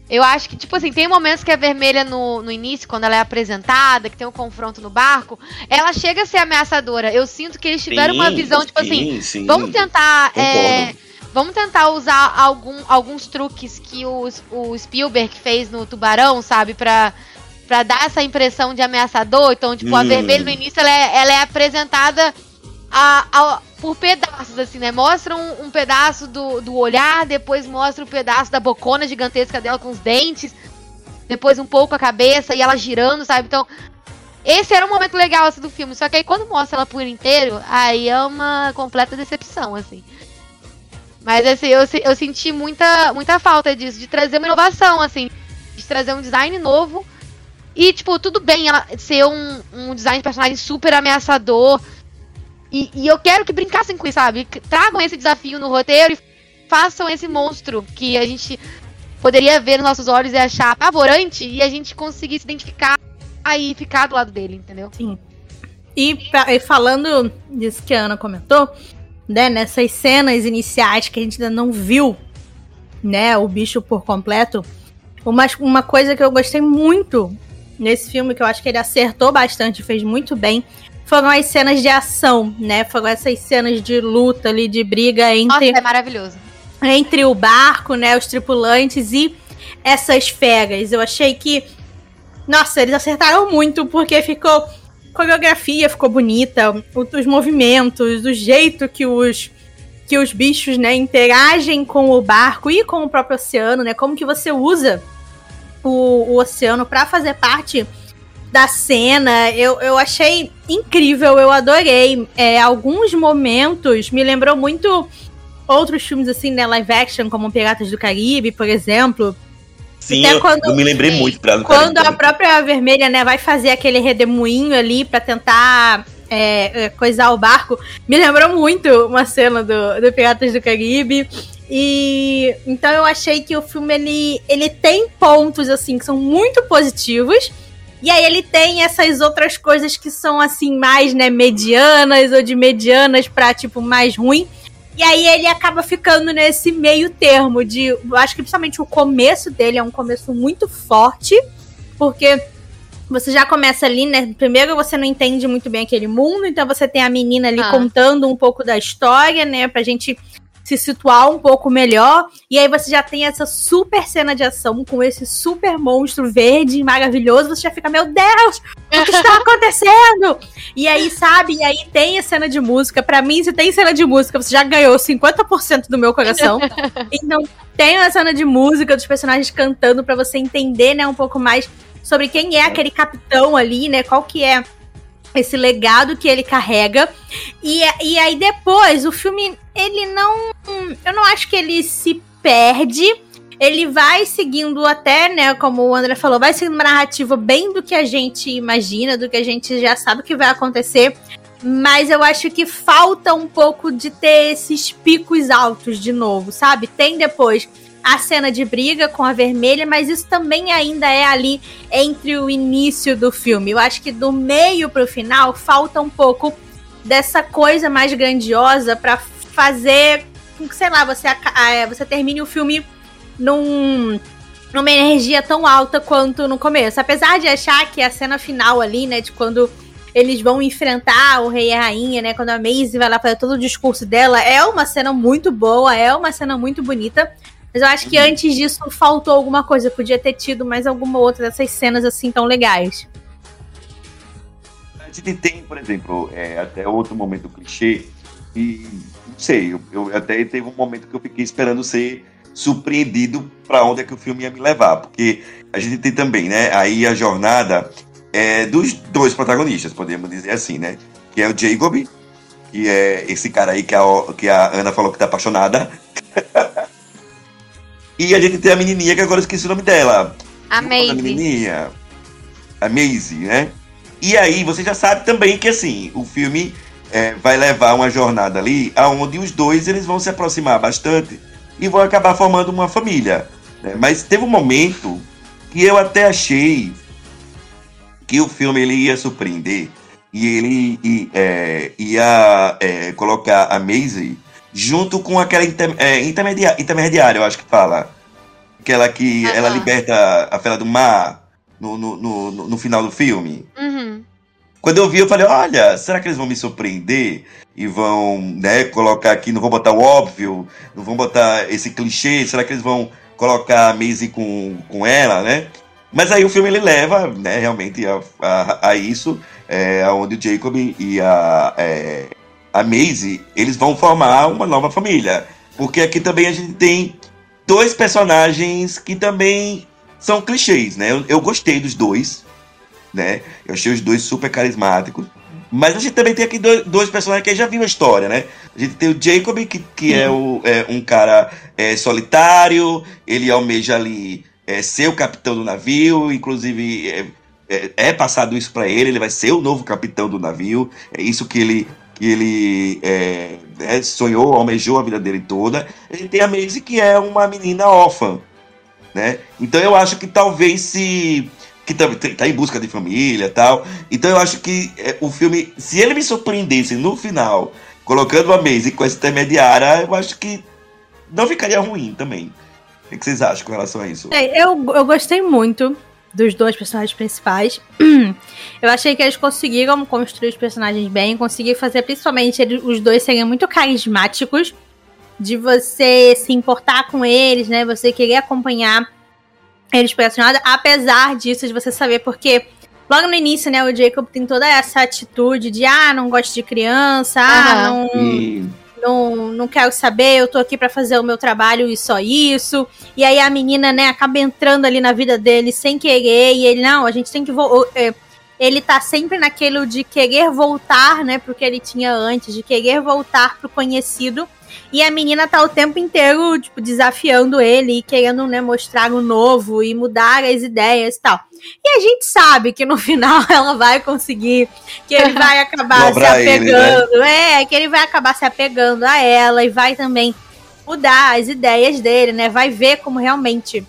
Eu acho que, tipo assim, tem momentos que a vermelha no, no início, quando ela é apresentada, que tem um confronto no barco, ela chega a ser ameaçadora. Eu sinto que eles tiveram uma Sim, visão, tipo assim, sim, sim. vamos tentar. é, vamos tentar usar algum, alguns truques que o, o Spielberg fez no Tubarão, sabe? Pra, pra dar essa impressão de ameaçador. Então, tipo, a Hum. vermelha no início ela é, ela é apresentada a- a- por pedaços, assim, né? Mostra um, um pedaço do, do olhar, depois mostra um pedaço da bocona gigantesca dela com os dentes, depois um pouco a cabeça e ela girando, sabe? Então, esse era um momento legal assim, do filme. Só que aí quando mostra ela por inteiro, aí é uma completa decepção, assim. Mas assim, eu, eu senti muita, muita falta disso, de trazer uma inovação, assim, de trazer um design novo. E, tipo, tudo bem ela ser um, um design de personagem super ameaçador. E, e eu quero que brincassem com isso, sabe? Tragam esse desafio no roteiro e façam esse monstro que a gente poderia ver nos nossos olhos e achar apavorante e a gente conseguir se identificar aí ficar do lado dele, entendeu? E, pra- e falando disso que a Ana comentou, né, nessas cenas iniciais que a gente ainda não viu, né, o bicho por completo, uma, uma coisa que eu gostei muito nesse filme, que eu acho que ele acertou bastante, fez muito bem, foram as cenas de ação, né, foram essas cenas de luta ali, de briga Nossa, entre é maravilhoso. entre o barco, né, os tripulantes e essas feras. Eu achei que, nossa, eles acertaram muito porque ficou coreografia ficou bonita, os movimentos, o jeito que os que os bichos, né, interagem com o barco e com o próprio oceano, né? Como que você usa o, o oceano para fazer parte da cena. Eu, eu achei incrível, eu adorei. É, alguns momentos me lembrou muito outros filmes assim, né, live action, como Piratas do Caribe, por exemplo. Sim, eu, quando- eu me lembrei muito pra Quando a própria vermelha, né, vai fazer aquele redemoinho ali pra tentar é, é, coisar o barco, me lembrou muito uma cena do, do Piratas do Caribe. E então eu achei que o filme ele, ele tem pontos assim que são muito positivos. E aí ele tem essas outras coisas que são assim mais, né, medianas ou de medianas pra tipo mais ruim. E aí ele acaba ficando nesse meio termo de. Eu acho que principalmente o começo dele é um começo muito forte, porque você já começa ali, né? Primeiro você não entende muito bem aquele mundo, então você tem a menina ali ah. contando um pouco da história, né? Pra gente se situar um pouco melhor. E aí você já tem essa super cena de ação com esse super monstro verde maravilhoso. Você já fica, meu Deus, o que está acontecendo? e aí, sabe? E aí tem a cena de música. Para mim, se tem cena de música, você já ganhou 50% do meu coração. então, tem a cena de música dos personagens cantando para você entender, né, um pouco mais sobre quem é aquele capitão ali, né? Qual que é esse legado que ele carrega. E, e aí depois, o filme, ele não. Eu não acho que ele se perde. Ele vai seguindo até, né, como o André falou, vai seguindo uma narrativa bem do que a gente imagina, do que a gente já sabe que vai acontecer. Mas eu acho que falta um pouco de ter esses picos altos de novo, sabe? Tem depois a cena de briga com a vermelha, mas isso também ainda é ali entre o início do filme. Eu acho que do meio pro final falta um pouco dessa coisa mais grandiosa para fazer sei lá, você, é, você termine o filme num, numa energia tão alta quanto no começo. Apesar de achar que a cena final ali, né, de quando eles vão enfrentar o rei e a rainha, né, quando a Maisie vai lá fazer todo o discurso dela, é uma cena muito boa, é uma cena muito bonita. Mas eu acho que uhum. antes disso faltou alguma coisa. Podia ter tido mais alguma outra dessas cenas assim tão legais. A gente tem, por exemplo, é, até outro momento clichê. E não sei, eu, eu, até teve um momento que eu fiquei esperando ser surpreendido para onde é que o filme ia me levar. Porque a gente tem também, né? Aí a jornada é, dos dois protagonistas, podemos dizer assim, né? Que é o Jacob, que é esse cara aí que a, que a Ana falou que tá apaixonada. E a gente tem a menininha, que agora eu esqueci o nome dela. A Maisie. A menininha. A Maisie, né? E aí você já sabe também que, assim, o filme é, vai levar uma jornada ali aonde os dois eles vão se aproximar bastante e vão acabar formando uma família. Né? Mas teve um momento que eu até achei que o filme ele ia surpreender e ele e, é, ia é, colocar a Maisie junto com aquela inter, é, intermediária, intermediária, eu acho que fala. Aquela que ela liberta a Fera do Mar no, no, no, no final do filme. Uhum. Quando eu vi, eu falei, olha, será que eles vão me surpreender? E vão, né, colocar aqui, não vão botar o óbvio, não vão botar esse clichê, será que eles vão colocar a Maisie com, com ela, né? Mas aí o filme ele leva, né, realmente a, a, a isso, é, onde o Jacob e a, é, a Maisie, eles vão formar uma nova família. Porque aqui também a gente tem dois personagens que também são clichês, né? Eu, eu gostei dos dois, né? Eu achei os dois super carismáticos. Mas a gente também tem aqui dois, dois, personagens que já viu a história, né? A gente tem o Jacob, que, que é, o, é, um cara é, solitário, ele almeja ali é, ser o capitão do navio, inclusive é, é, é passado isso para ele, ele vai ser o novo capitão do navio, é isso que ele que ele é, é, sonhou, almejou a vida dele toda. Ele tem a Maisie, que é uma menina órfã, né? Então eu acho que talvez se que tá, tá em busca de família tal. Então eu acho que é, o filme, se ele me surpreendesse no final, colocando a Maisie com essa intermediária, eu acho que não ficaria ruim também. O que vocês acham com relação a isso? É, eu, eu gostei muito dos dois personagens principais. Eu achei que eles conseguiram construir os personagens bem, conseguiram fazer principalmente eles, os dois serem muito carismáticos, de você se importar com eles, né? Você querer acompanhar eles personagens, apesar disso, de você saber porque logo no início, né, o Jacob tem toda essa atitude de ah, não gosto de criança, ah, não não, não quero saber, eu tô aqui para fazer o meu trabalho e só isso. E aí a menina, né, acaba entrando ali na vida dele sem querer, e ele, não, a gente tem que. É, ele tá sempre naquele de querer voltar, né, pro que ele tinha antes, de querer voltar pro conhecido. E a menina tá o tempo inteiro, tipo, desafiando ele e querendo, né, mostrar o novo e mudar as ideias e tal. E a gente sabe que no final ela vai conseguir, que ele vai acabar se apegando, ele, né? é, que ele vai acabar se apegando a ela e vai também mudar as ideias dele, né? Vai ver como realmente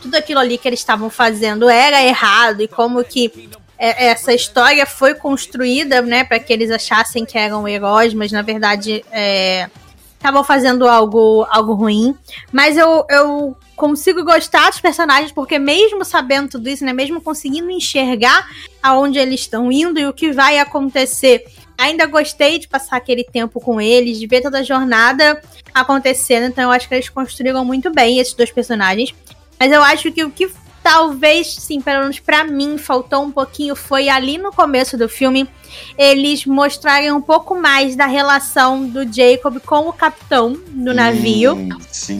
tudo aquilo ali que eles estavam fazendo era errado e como que é, essa história foi construída, né, para que eles achassem que eram heróis, mas na verdade é, estavam fazendo algo, algo ruim. Mas eu, eu consigo gostar dos personagens, porque mesmo sabendo tudo isso, né? Mesmo conseguindo enxergar aonde eles estão indo e o que vai acontecer. Ainda gostei de passar aquele tempo com eles, de ver toda a jornada acontecendo. Então eu acho que eles construíram muito bem esses dois personagens. Mas eu acho que o que talvez, sim, pelo menos pra mim, faltou um pouquinho foi ali no começo do filme eles mostrarem um pouco mais da relação do Jacob com o capitão do navio.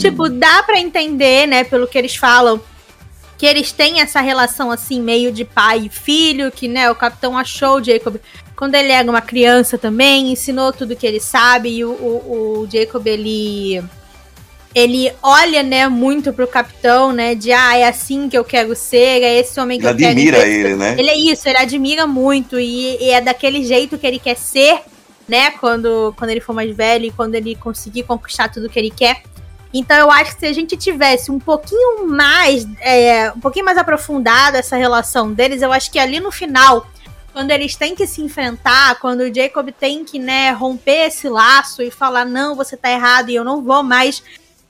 Tipo, dá pra entender, né, pelo que eles falam, que eles têm essa relação assim, meio de pai e filho, que, né, o capitão achou o Jacob quando ele era uma criança também, ensinou tudo que ele sabe, e o, o, o Jacob, ele ele olha, né, muito pro capitão, né, de ah, é assim que eu quero ser, é esse homem que Ele eu quero admira ser. ele, né? Ele é isso, ele admira muito e, e é daquele jeito que ele quer ser, né, quando, quando ele for mais velho e quando ele conseguir conquistar tudo que ele quer. Então eu acho que se a gente tivesse um pouquinho mais, é, um pouquinho mais aprofundado essa relação deles, eu acho que ali no final, quando eles têm que se enfrentar, quando o Jacob tem que, né, romper esse laço e falar, não, você tá errado e eu não vou mais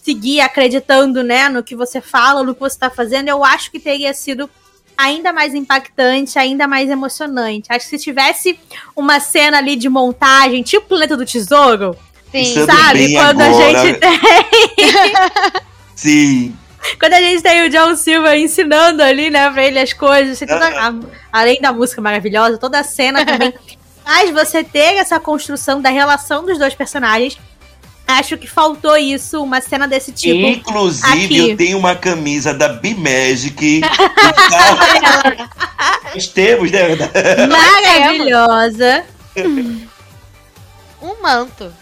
seguir acreditando, né, no que você fala, no que você tá fazendo, eu acho que teria sido ainda mais impactante, ainda mais emocionante. Acho que se tivesse uma cena ali de montagem, tipo Planeta do Tesouro, Sim. Sabe? Quando agora. a gente tem. Sim. Quando a gente tem o John Silva ensinando ali, né, pra ele as coisas, assim, toda a- além da música maravilhosa, toda a cena também faz você ter essa construção da relação dos dois personagens. Acho que faltou isso, uma cena desse tipo. Inclusive, aqui. eu tenho uma camisa da B-Magic. Nós temos, né? Maravilhosa. Um manto.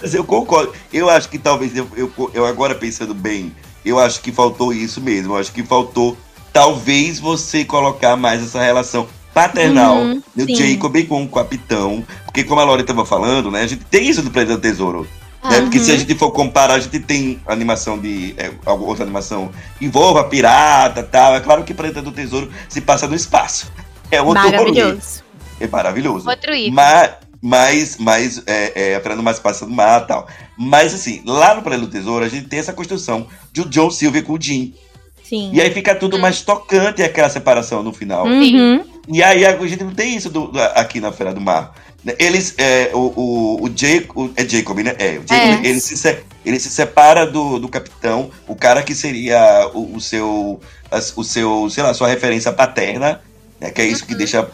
Mas eu concordo. Eu acho que talvez, eu, eu, eu agora pensando bem, eu acho que faltou isso mesmo. Eu acho que faltou, talvez, você colocar mais essa relação paternal Uhum, do sim. Jacob com o capitão. Porque, como a Lore estava falando, né? A gente tem isso do Planeta do Tesouro. Né? Porque se a gente for comparar, a gente tem animação de. É, alguma outra animação envolva pirata tal. É claro que Planeta do Tesouro se passa no espaço. É outro rolê. Maravilhoso. É maravilhoso. Outro ícone. Mas, mas, mas é, é, a Fernanda mais passa do mar e tal. Mas assim, lá no Planeta do Tesouro, a gente tem essa construção de o John Silver com o Jim. Sim. E aí fica tudo mais tocante aquela separação no final. Uhum. E aí a gente não tem isso do- do- aqui na Feira do Mar. Eles, é, o, o, o, Jacob, é Jacob, né? É, o Jacob, É. Ele, se, se- ele se separa do, do capitão, o cara que seria o, o seu, as- o seu, sei lá, sua referência paterna, né? Que é isso que deixa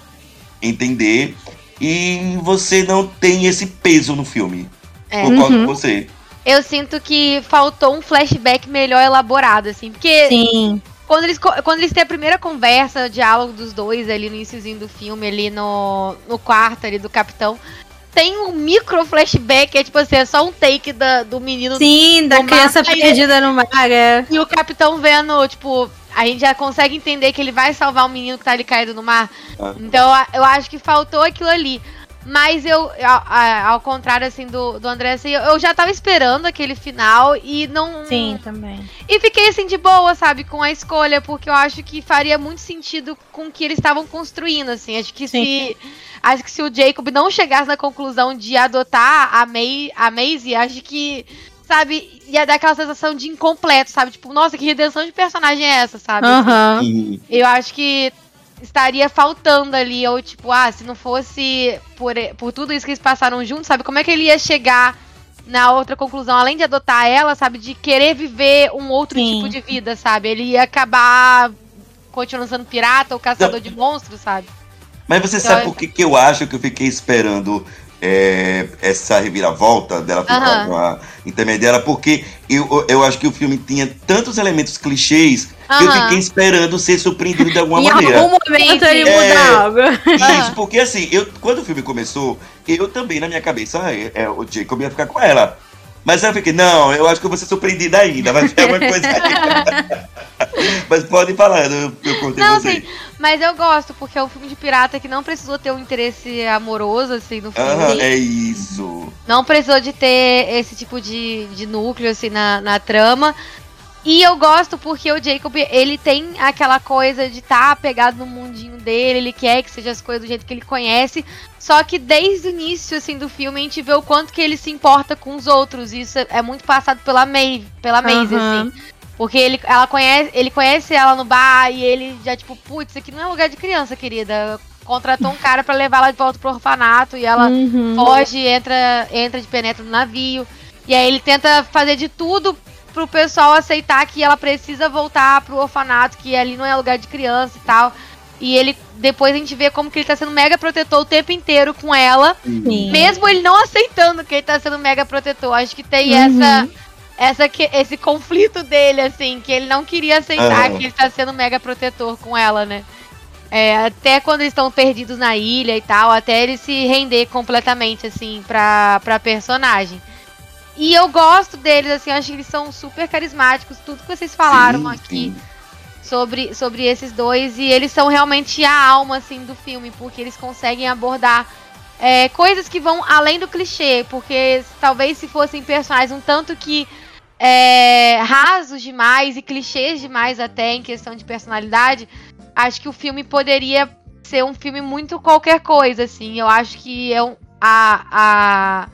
entender. E você não tem esse peso no filme. É. Concordo Uhum. com você. Eu sinto que faltou um flashback melhor elaborado, assim. Porque Sim. Quando eles, quando eles têm a primeira conversa, o diálogo dos dois ali no iníciozinho do filme, ali no, no quarto ali do capitão, tem um micro flashback, é tipo assim, é só um take da, do menino Sim, da criança mapa, perdida no mar. É. e o capitão vendo, tipo, a gente já consegue entender que ele vai salvar o menino que tá ali caído no mar. Ah. Então eu acho que faltou aquilo ali. Mas eu, a- a- ao contrário, assim, do, do André, assim, eu, já tava esperando aquele final e não. Sim, também. E fiquei assim de boa, sabe, com a escolha, porque eu acho que faria muito sentido com o que eles estavam construindo, assim. Acho que se. Acho que se o Jacob não chegasse na conclusão de adotar a, May, a Maisie, acho que. Sabe, ia dar aquela sensação de incompleto, sabe? Tipo, nossa, que redenção de personagem é essa, sabe? E- Eu acho que estaria faltando ali, ou tipo, ah, se não fosse por, por tudo isso que eles passaram juntos, sabe? Como é que ele ia chegar na outra conclusão, além de adotar ela, sabe? De querer viver um outro Sim. tipo de vida, sabe? Ele ia acabar continuando sendo pirata ou caçador de monstros, sabe? Mas você Então, sabe eu- por que, que eu acho que eu fiquei esperando é, essa reviravolta dela ficar com a intermediária? Porque eu, eu acho que o filme tinha tantos elementos clichês que eu fiquei esperando ser surpreendido de alguma Em maneira. algum momento ele É. algo. Isso, porque assim, eu, quando o filme começou, eu também, na minha cabeça, ah, é, é, o Jacob ia ficar com ela. Mas eu fiquei, não, eu acho que eu vou ser surpreendida ainda, vai ter uma coisa aí. Mas pode falar, eu, eu contei Não, você. sim, mas eu gosto, porque é um filme de pirata que não precisou ter um interesse amoroso, assim, no filme. Aham, é isso. Não precisou de ter esse tipo de, de núcleo, assim, na, na trama. E eu gosto porque o Jacob, ele tem aquela coisa de estar tá pegado no mundinho dele, ele quer que seja as coisas do jeito que ele conhece. Só que desde o início, assim, do filme, a gente vê o quanto que ele se importa com os outros. Isso é muito passado pela Maeve, pela Maeve, uhum. assim. Porque ele, ela conhece, ele conhece ela no bar e ele já, tipo, putz, isso aqui não é lugar de criança, querida. Contratou um cara para levar ela de volta pro orfanato e ela uhum. foge, entra, entra de penetra no navio. E aí ele tenta fazer de tudo pro pessoal aceitar que ela precisa voltar pro orfanato, que ali não é lugar de criança e tal. E ele depois a gente vê como que ele tá sendo mega protetor o tempo inteiro com ela, Sim. mesmo ele não aceitando que ele tá sendo mega protetor. Acho que tem uhum. essa essa esse conflito dele assim, que ele não queria aceitar uhum. que ele tá sendo mega protetor com ela, né? É, até quando eles estão perdidos na ilha e tal, até ele se render completamente assim pra, pra personagem. E eu gosto deles, assim, eu acho que eles são super carismáticos, tudo que vocês falaram sim, aqui sim. Sobre, sobre esses dois. E eles são realmente a alma, assim, do filme, porque eles conseguem abordar é, coisas que vão além do clichê. Porque talvez se fossem personagens um tanto que é, rasos demais e clichês demais até em questão de personalidade, acho que o filme poderia ser um filme muito qualquer coisa, assim. Eu acho que é um, a, a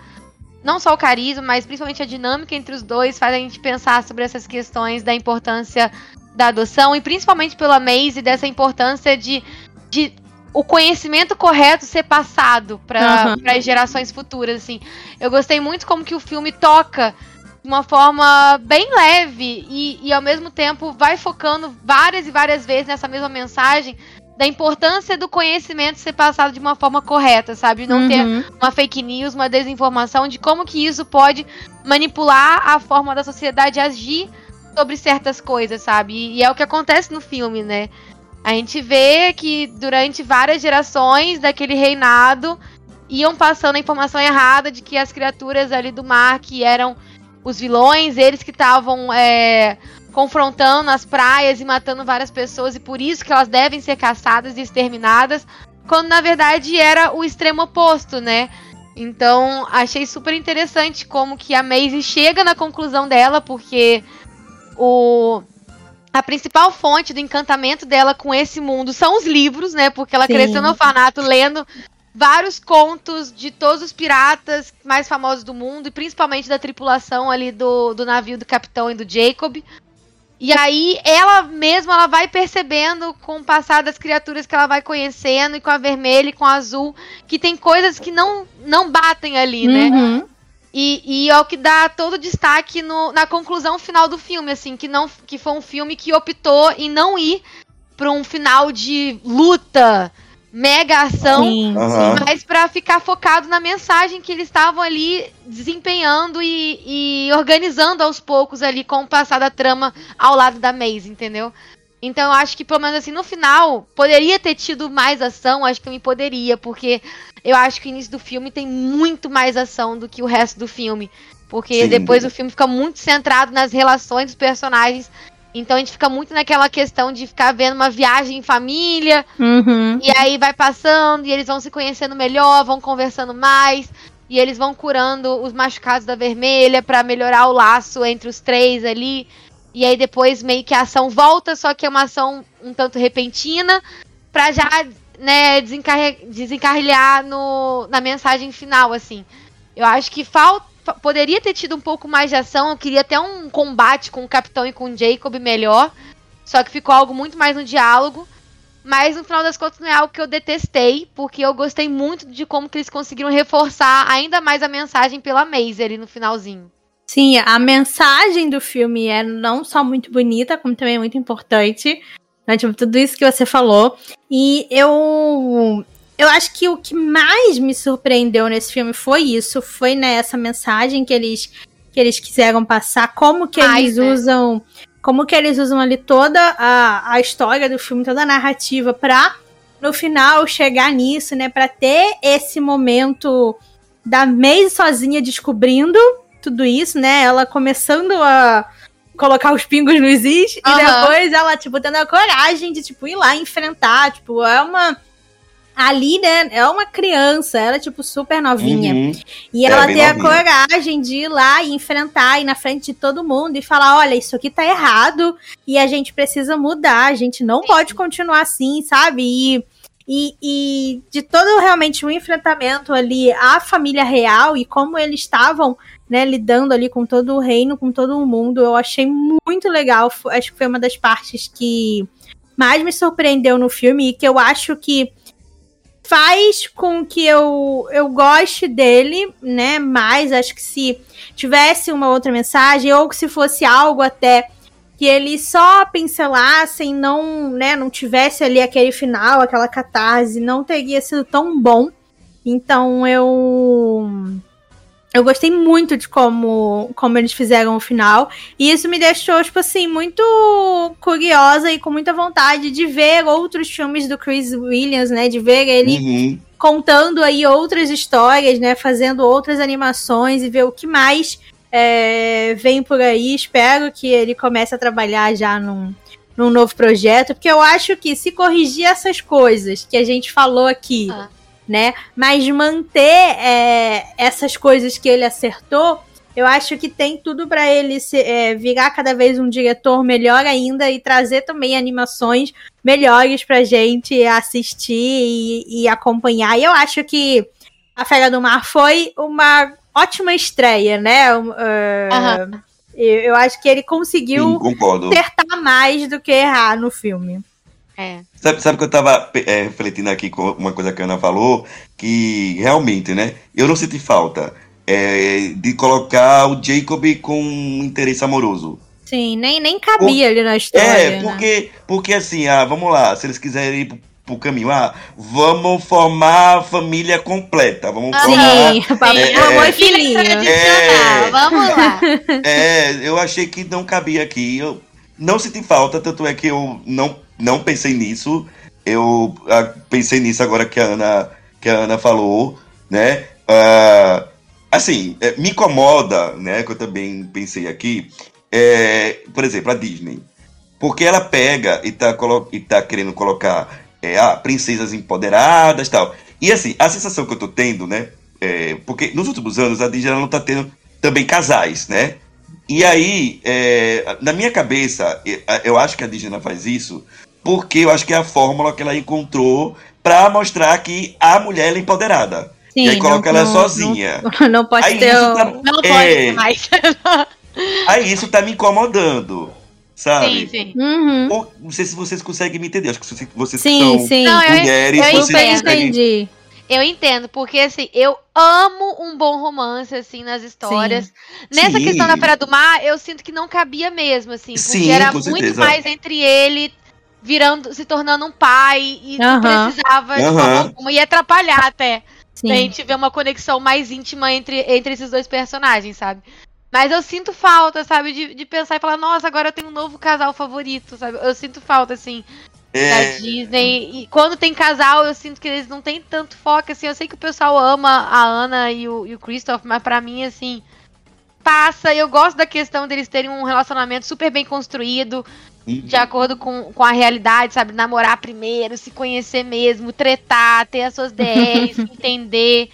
não só o carisma, mas principalmente a dinâmica entre os dois faz a gente pensar sobre essas questões da importância da adoção e principalmente pela Maisie dessa importância de, de o conhecimento correto ser passado para uhum. as gerações futuras assim. Eu gostei muito como que o filme toca uma forma bem leve e, e ao mesmo tempo vai focando várias e várias vezes nessa mesma mensagem da importância do conhecimento ser passado de uma forma correta, sabe? Não uhum. ter uma fake news, uma desinformação, de como que isso pode manipular a forma da sociedade agir sobre certas coisas, sabe? E, e é o que acontece no filme, né? A gente vê que durante várias gerações daquele reinado iam passando a informação errada de que as criaturas ali do mar que eram os vilões, eles que estavam é, confrontando as praias e matando várias pessoas e por isso que elas devem ser caçadas e exterminadas, quando na verdade era o extremo oposto, né? Então, achei super interessante como que a Maisie chega na conclusão dela, porque o a principal fonte do encantamento dela com esse mundo são os livros, né? Porque ela Sim. cresceu no orfanato lendo vários contos de todos os piratas mais famosos do mundo, e principalmente da tripulação ali do, do navio do capitão e do Jacob. E aí ela mesma ela vai percebendo com o passar das criaturas que ela vai conhecendo e com a vermelha e com a azul que tem coisas que não não batem ali, né? uhum. E, e é o que dá todo destaque no, na conclusão final do filme, assim, que não que foi um filme que optou em não ir para um final de luta, mega ação, Sim. mas para ficar focado na mensagem que eles estavam ali desempenhando e, e, organizando aos poucos ali com o passar da trama ao lado da Maze, entendeu? Então eu acho que pelo menos assim no final poderia ter tido mais ação, acho que me poderia, porque eu acho que o início do filme tem muito mais ação do que o resto do filme. Porque Sim. depois o filme fica muito centrado nas relações dos personagens então a gente fica muito naquela questão de ficar vendo uma viagem em família. Uhum. E aí vai passando e eles vão se conhecendo melhor, vão conversando mais. E eles vão curando os machucados da vermelha para melhorar o laço entre os três ali. E aí depois meio que a ação volta, só que é uma ação um tanto repentina. Pra já, né, desencarrilhar no, na mensagem final, assim. Eu acho que falta poderia ter tido um pouco mais de ação. Eu queria até um combate com o Capitão e com o Jacob melhor. Só que ficou algo muito mais no diálogo. Mas no final das contas não é algo que eu detestei, porque eu gostei muito de como que eles conseguiram reforçar ainda mais a mensagem pela Maisie ali no finalzinho. Sim, a mensagem do filme é não só muito bonita, como também é muito importante. Né? Tipo, tudo isso que você falou. E eu eu acho que o que mais me surpreendeu nesse filme foi isso, foi nessa né, mensagem que eles que eles quiseram passar, como que eles né? usam, como que eles usam ali toda a, a história do filme, toda a narrativa pra no final chegar nisso, né, para ter esse momento da Maze sozinha descobrindo tudo isso, né? Ela começando a colocar os pingos nos is uhum. e depois ela tipo tendo a coragem de tipo ir lá enfrentar, tipo, é uma ali, né, é uma criança, ela é tipo super novinha. Uhum. E É, ela tem a novinha. coragem de ir lá e enfrentar, ir na frente de todo mundo e falar: olha, isso aqui tá errado e a gente precisa mudar, a gente não pode continuar assim, sabe? E, e, e de todo realmente o enfrentamento ali à família real e como eles estavam. Né, lidando ali com todo o reino, com todo o mundo, eu achei muito legal. Acho que foi uma das partes que mais me surpreendeu no filme e que eu acho que faz com que eu, eu goste dele, né? Mas acho que se tivesse uma outra mensagem, ou que se fosse algo até que ele só pincelassem, não, né, não tivesse ali aquele final, aquela catarse, não teria sido tão bom. Então eu eu gostei muito de como, como eles fizeram o final. E isso me deixou, tipo assim, muito curiosa e com muita vontade de ver outros filmes do Chris Williams, né? De ver ele Uhum. contando aí outras histórias, né? Fazendo outras animações e ver o que mais é, vem por aí. Espero que ele comece a trabalhar já num, num novo projeto, porque eu acho que se corrigir essas coisas que a gente falou aqui, Ah. Né? Mas manter é, essas coisas que ele acertou. Eu acho que tem tudo para ele se, é, virar cada vez um diretor melhor ainda e trazer também animações melhores pra gente assistir e, e acompanhar. E eu acho que a Fera do Mar foi uma ótima estreia, né? Uh, Aham. eu, acho que ele conseguiu Sim, acertar mais do que errar no filme. É. Sabe, sabe que eu tava é, refletindo aqui com uma coisa que a Ana falou, que realmente, né? Eu não senti falta é, de colocar o Jacob com um interesse amoroso. Sim, nem, nem cabia ali na história. É, né? porque, porque assim, ah, vamos lá, se eles quiserem ir pro, pro caminho, ah, vamos formar a família completa, vamos Ah, formar. Sim, papo é, amor é. e filhinho. É. Vamos lá. É, eu achei que não cabia aqui. Eu não senti falta, tanto é que eu não, não pensei nisso. Eu ah, pensei nisso agora que a Ana, que a Ana falou, né? Ah, assim, é, me incomoda, né? Que eu também pensei aqui. é, por exemplo, a Disney. Porque ela pega e tá, e tá querendo colocar é, ah, princesas empoderadas tal. E assim, a sensação que eu tô tendo, né? é, porque nos últimos anos a Disney não tá tendo também casais, né? E aí, é, na minha cabeça, eu acho que a Disney faz isso porque eu acho que é a fórmula que ela encontrou pra mostrar que a mulher é empoderada. Sim, e aí coloca não- ela não- sozinha. Não, não pode Aí ter. o- tá- Não pode É. mais. Aí isso tá me incomodando, sabe? sim, sim. Uhum. Ou- não sei se vocês conseguem me entender. Acho que vocês, vocês Sim, são sim. Não, eu- mulheres, eu vocês Super entendo. conseguem. entendi. Eu entendo, porque assim, eu amo um bom romance, assim, nas histórias. Nessa Sim. questão da Feira do Mar, eu sinto que não cabia mesmo, assim, porque Sim, era com muito mais entre ele virando, se tornando um pai, e não precisava de forma alguma, ia atrapalhar até. Sim. A gente vê uma conexão mais íntima entre, entre esses dois personagens, sabe? Mas eu sinto falta, sabe, de, de pensar e falar, nossa, agora eu tenho um novo casal favorito, sabe? Eu sinto falta, assim, da É, Disney. E quando tem casal, eu sinto que eles não têm tanto foco, assim. Eu sei que o pessoal ama a Ana e o, e o Christoph, mas pra mim, assim, passa. Eu gosto da questão deles terem um relacionamento super bem construído, de acordo com, com a realidade, sabe? Namorar primeiro, se conhecer mesmo, tretar, ter as suas DRs, entender,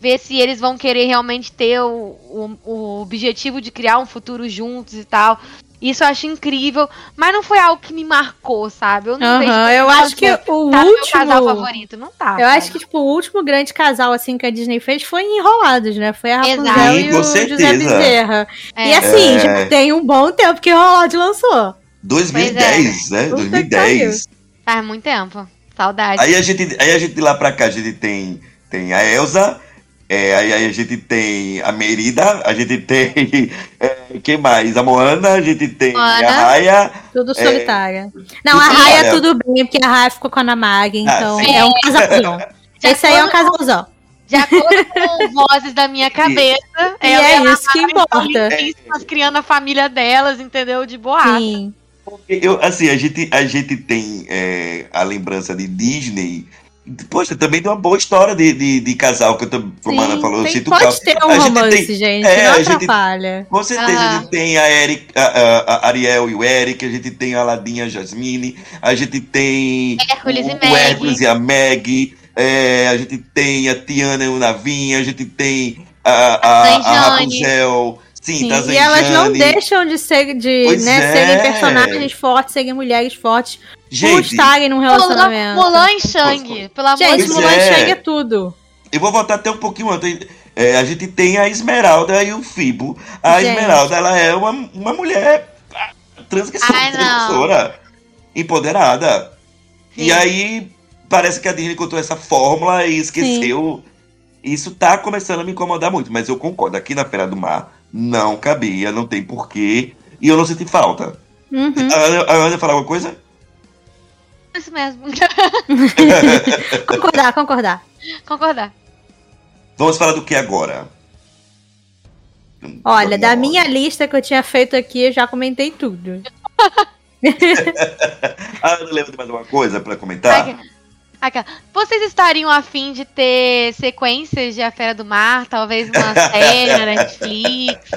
ver se eles vão querer realmente ter o, o, o objetivo de criar um futuro juntos e tal. Isso eu acho incrível, mas não foi algo que me marcou, sabe? Eu não Aham, vejo eu acho que o tá meu casal último. favorito, não tá. Eu acho sabe? que, tipo, o último grande casal, assim, que a Disney fez foi em Enrolados, né? Foi a Rapunzel Exato. e o com José certeza. Bezerra. É. E assim, É. já tem um bom tempo que Enrolados lançou. 2010, né? Puta que 2010. Faz muito tempo. Saudade. Aí a gente, aí a gente de lá pra cá, a gente tem, tem a Elsa, é, aí, aí a gente tem a Merida, a gente tem. É, quem mais? A Moana, a gente tem Moana. a Raya. Tudo É. solitária. Não, a Tudo Raia solitária. tudo bem, porque a Raia ficou com a Ana Mag, então sim. é um casalzão. Já Esse aí é um casalzão. De acordo com vozes da minha cabeça, E ela é e a isso que importa. lindíssimas, criando a família delas, entendeu? De boa. Sim. Eu, assim, a gente, a gente tem é, a lembrança de Disney. Poxa, também tem uma boa história de, de, de casal que eu a Sim, falou. tem- pode ter um A gente romance, tem- gente. é, não a gente- atrapalha. Com certeza, Ah. a gente tem a, Eric, a, a- a Ariel e o Eric, a gente tem a Ladinha e a Jasmine, a gente tem Hércules o, e o. Hércules e a Meg, é, a gente tem a Tiana e o Navinha, a gente tem a, a, a Zanjane. Rapunzel. Sim, Sim, tá e elas não deixam de, ser, de Pois né, é. serem personagens fortes, serem mulheres fortes, por Gente, estarem num relacionamento. Mulan e Shang, pelo amor Gente, de Pois Mulan é. chega tudo. eu vou voltar até um pouquinho antes. É, a gente tem a Esmeralda e o Fibo. A Gente. Esmeralda, ela é uma, uma mulher ah, transgressora, empoderada. E Sim. aí, parece que a Disney encontrou essa fórmula e esqueceu. Isso tá começando a me incomodar muito, mas eu concordo. Aqui na Feira do Mar não cabia, não tem porquê. E eu não senti falta. Uhum. A Ana, falar alguma coisa? Isso mesmo. Concordar, concordar. Concordar. Vamos falar do que agora? Olha, da Vamos. minha lista que eu tinha feito aqui, eu já comentei tudo. A Ana lembra de mais alguma coisa pra comentar? Aqui- Vocês estariam afim de ter sequências de A Fera do Mar? Talvez uma série na Netflix?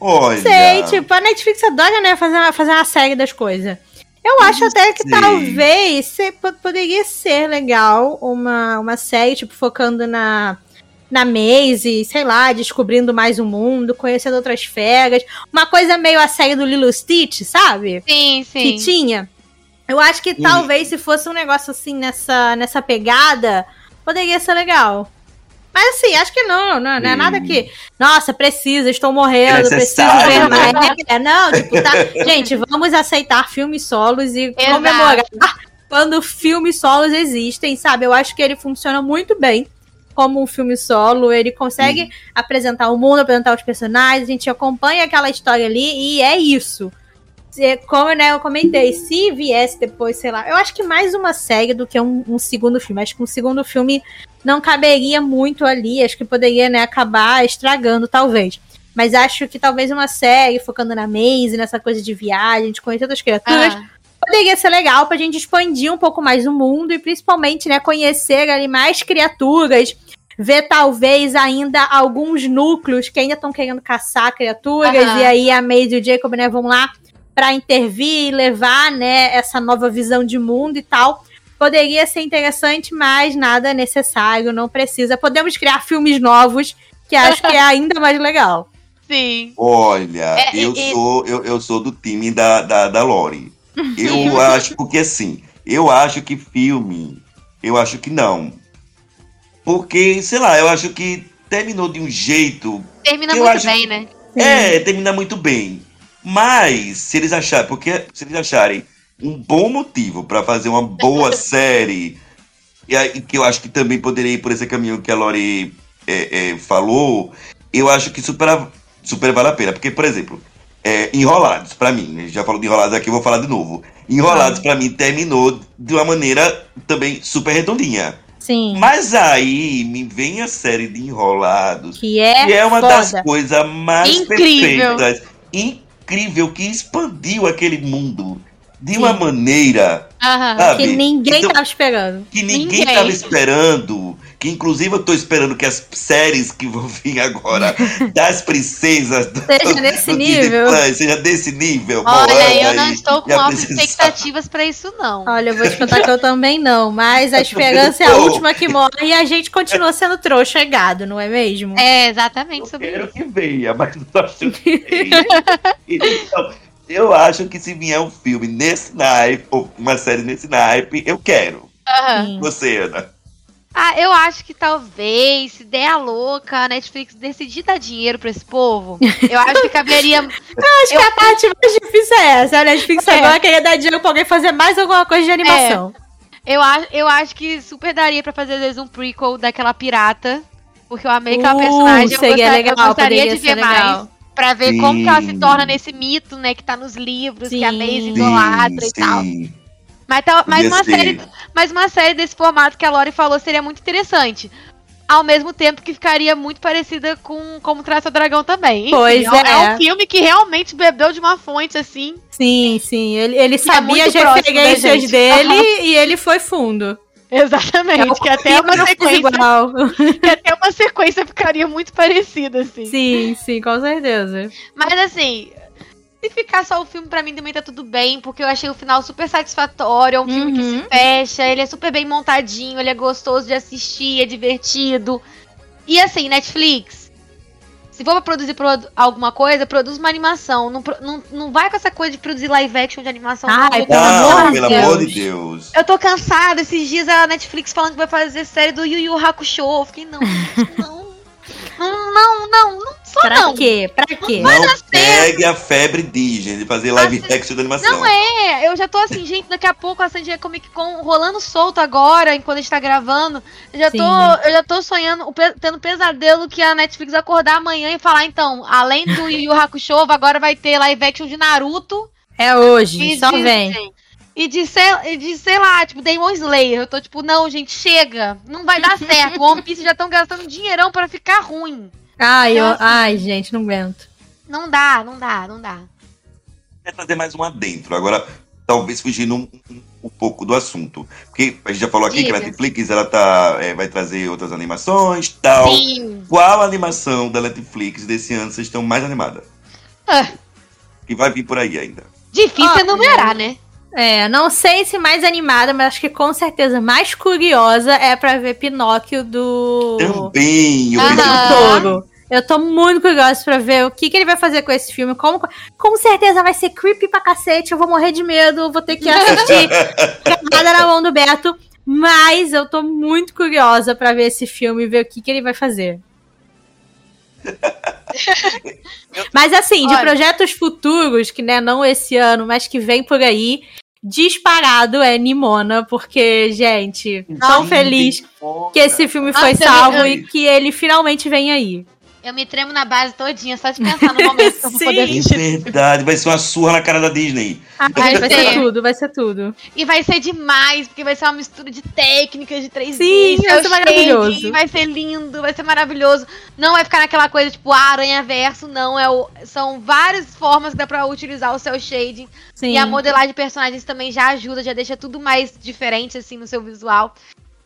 Olha. Sei, tipo, a Netflix adora, né, fazer uma, fazer uma série das coisas. Eu acho até que Sei. talvez se- po- poderia ser legal uma, uma série, tipo, focando na, na Maisie, sei lá, descobrindo mais o mundo, conhecendo outras feras. Uma coisa meio a série do Lilo Stitch, sabe? Sim, que sim. tinha. Eu acho que Uhum. talvez se fosse um negócio assim nessa, nessa pegada, poderia ser legal. Mas assim, acho que não, não, não é nada que. Nossa, precisa, estou morrendo, preciso ver né? mais. É, não, tipo, tá. Gente, vamos aceitar filmes solos e Exato. comemorar quando filmes solos existem, sabe? Eu acho que ele funciona muito bem como um filme solo. Ele consegue apresentar o mundo, apresentar os personagens, a gente acompanha aquela história ali e é isso. Como né, eu comentei, se viesse depois, sei lá, eu acho que mais uma série do que um, um segundo filme. Acho que um segundo filme não caberia muito ali. Acho que poderia né, acabar estragando, talvez. Mas acho que talvez uma série focando na Maisie, nessa coisa de viagem, de conhecer outras criaturas, Ah, poderia ser legal pra gente expandir um pouco mais o mundo e principalmente, né, conhecer ali mais criaturas, ver talvez ainda alguns núcleos que ainda estão querendo caçar criaturas Aham. e aí a Maisie e o Jacob, né, vão lá pra intervir e levar, né, essa nova visão de mundo e tal. Poderia ser interessante, mas nada necessário, não precisa. Podemos criar filmes novos, que acho que é ainda mais legal. sim. Olha, É, eu, e- sou, eu, eu sou do time da, da, da Lori. Eu acho, porque assim, eu acho que filme, eu acho que não. Porque, sei lá, eu acho que terminou de um jeito. Termina muito acho bem, né? É, termina muito bem. Mas, se eles acharem, porque se eles acharem um bom motivo pra fazer uma boa série, e aí, que eu acho que também poderia ir por esse caminho que a Lori é, é, falou, eu acho que super, super vale a pena. Porque, por exemplo, é, Enrolados, pra mim, a gente já falou de Enrolados aqui, eu vou falar de novo. Enrolados, pra mim, terminou de uma maneira também super redondinha. Sim. Mas aí me vem a série de Enrolados, Que é, que é uma foda. das coisas mais Incrível. perfeitas, incrível, que expandiu aquele mundo de uma Sim. maneira Aham. Que ninguém Então, tava esperando. que Ninguém. estava esperando. Que inclusive eu tô esperando que as séries que vão vir agora das princesas do, Seja nesse do nível. Plus, seja desse nível. Olha, Moana eu não e- estou com altas expectativas pra isso, não. Olha, eu vou te contar que eu também não, mas a esperança é a última que morre e a gente continua sendo trouxa e gado, não é mesmo? É exatamente Eu sobre quero isso. que venha, mas não acho que venha. Então, eu acho que se vier um filme nesse naipe, ou uma série nesse naipe, eu quero. Sim. Você, Ana. Ah, eu acho que talvez, se der a louca, a Netflix decidir dar dinheiro pra esse povo, eu acho que caberia. Acho que a parte mais difícil é essa. A Netflix É. agora queria dar dinheiro pra alguém fazer mais alguma coisa de animação. Eu, acho, eu acho que super daria pra fazer às vezes um prequel daquela pirata. Porque eu amei aquela Uh, personagem. Eu, seria gostar- eu legal, gostaria de ver ser mais. legal. Pra ver como que ela se Sim. torna nesse mito, né? Que tá nos livros, que a Sim. Maisie idolatra e tal. Mas, tal- mas, uma ser. série, mas uma série desse formato que a Lori falou seria muito interessante. Ao mesmo tempo que ficaria muito parecida com Como Traça o Dragão também. Enfim, Pois é. é. um filme que realmente bebeu de uma fonte, assim. Sim, sim. Ele, ele sabia muito as referências dele e ele foi fundo. Exatamente. que até uma sequência. igual. Que até uma sequência ficaria muito parecida, assim. Sim, sim, com certeza. Mas assim, se ficar só o filme, pra mim também tá tudo bem, porque eu achei o final super satisfatório. É um filme que Uhum. se fecha, ele é super bem montadinho, ele é gostoso de assistir, é divertido. E assim, Netflix, se for pra produzir pro- alguma coisa, produz uma animação. Não, não, não vai com essa coisa de produzir live action de animação. Ai, Pelo Não, amor de pelo Deus. amor de Deus. Eu tô cansada. Esses dias a Netflix falando que vai fazer série do Yu Yu Hakusho. Eu fiquei, não, não. Não, não, não, não, só Pra não. quê? Pra quê? Não pegue a febre Disney de fazer live action de animação. Não é, eu já tô assim, gente, daqui a pouco a San Diego Comic Con rolando solto agora, enquanto a gente tá gravando. Eu já Sim. tô, eu já tô sonhando, tendo pesadelo que a Netflix acordar amanhã e falar, então, além do Yu Yu Hakusho, agora vai ter live action de Naruto. É hoje, E só de, vem. E de, sei, e de, sei lá, tipo, Demon Slayer. Eu tô tipo, não, gente, chega. Não vai dar certo. One Piece já estão gastando dinheirão pra ficar ruim. Ai, eu- Nossa. ai, gente, não aguento. Não dá, não dá, não dá. É trazer mais um adentro. Agora, talvez fugindo um, um- um pouco do assunto. Porque a gente já falou aqui que a Diga. Netflix ela tá, é, vai trazer outras animações tal. Sim. Qual animação da Netflix desse ano vocês estão mais animada? Ah. Que vai vir por aí ainda. Difícil Ah, enumerar, né? É, não sei se mais animada, mas acho que com certeza mais curiosa é pra ver Pinóquio do. Também, eu Aham. pensei do Toro. Eu tô muito curiosa pra ver o que, que ele vai fazer com esse filme. Como, com certeza vai ser creepy pra cacete. Eu vou morrer de medo, vou ter que assistir nada na mão do Beto. Mas eu tô muito curiosa pra ver esse filme e ver o que, que ele vai fazer. mas assim, de Olha. projetos futuros, que né, não esse ano, mas que vem por aí, disparado é Nimona, porque, gente, tão Nossa. feliz que esse filme foi eu- salvo eu- e que ele finalmente vem aí. Eu me tremo na base todinha, só de pensar no momento que eu vou poder Sim. É verdade, vai ser uma surra na cara da Disney. Ah, Vai vai ser. tudo, vai ser tudo. E vai ser demais, porque vai ser uma mistura de técnicas de 3D. Sim, vai ser maravilhoso. shading, Vai ser lindo, vai ser maravilhoso. Não vai ficar naquela coisa tipo ah, aranha verso, não. É o, são várias formas que dá pra utilizar o cel shading. Sim. E a modelagem de personagens também já ajuda, já deixa tudo mais diferente, assim, no seu visual.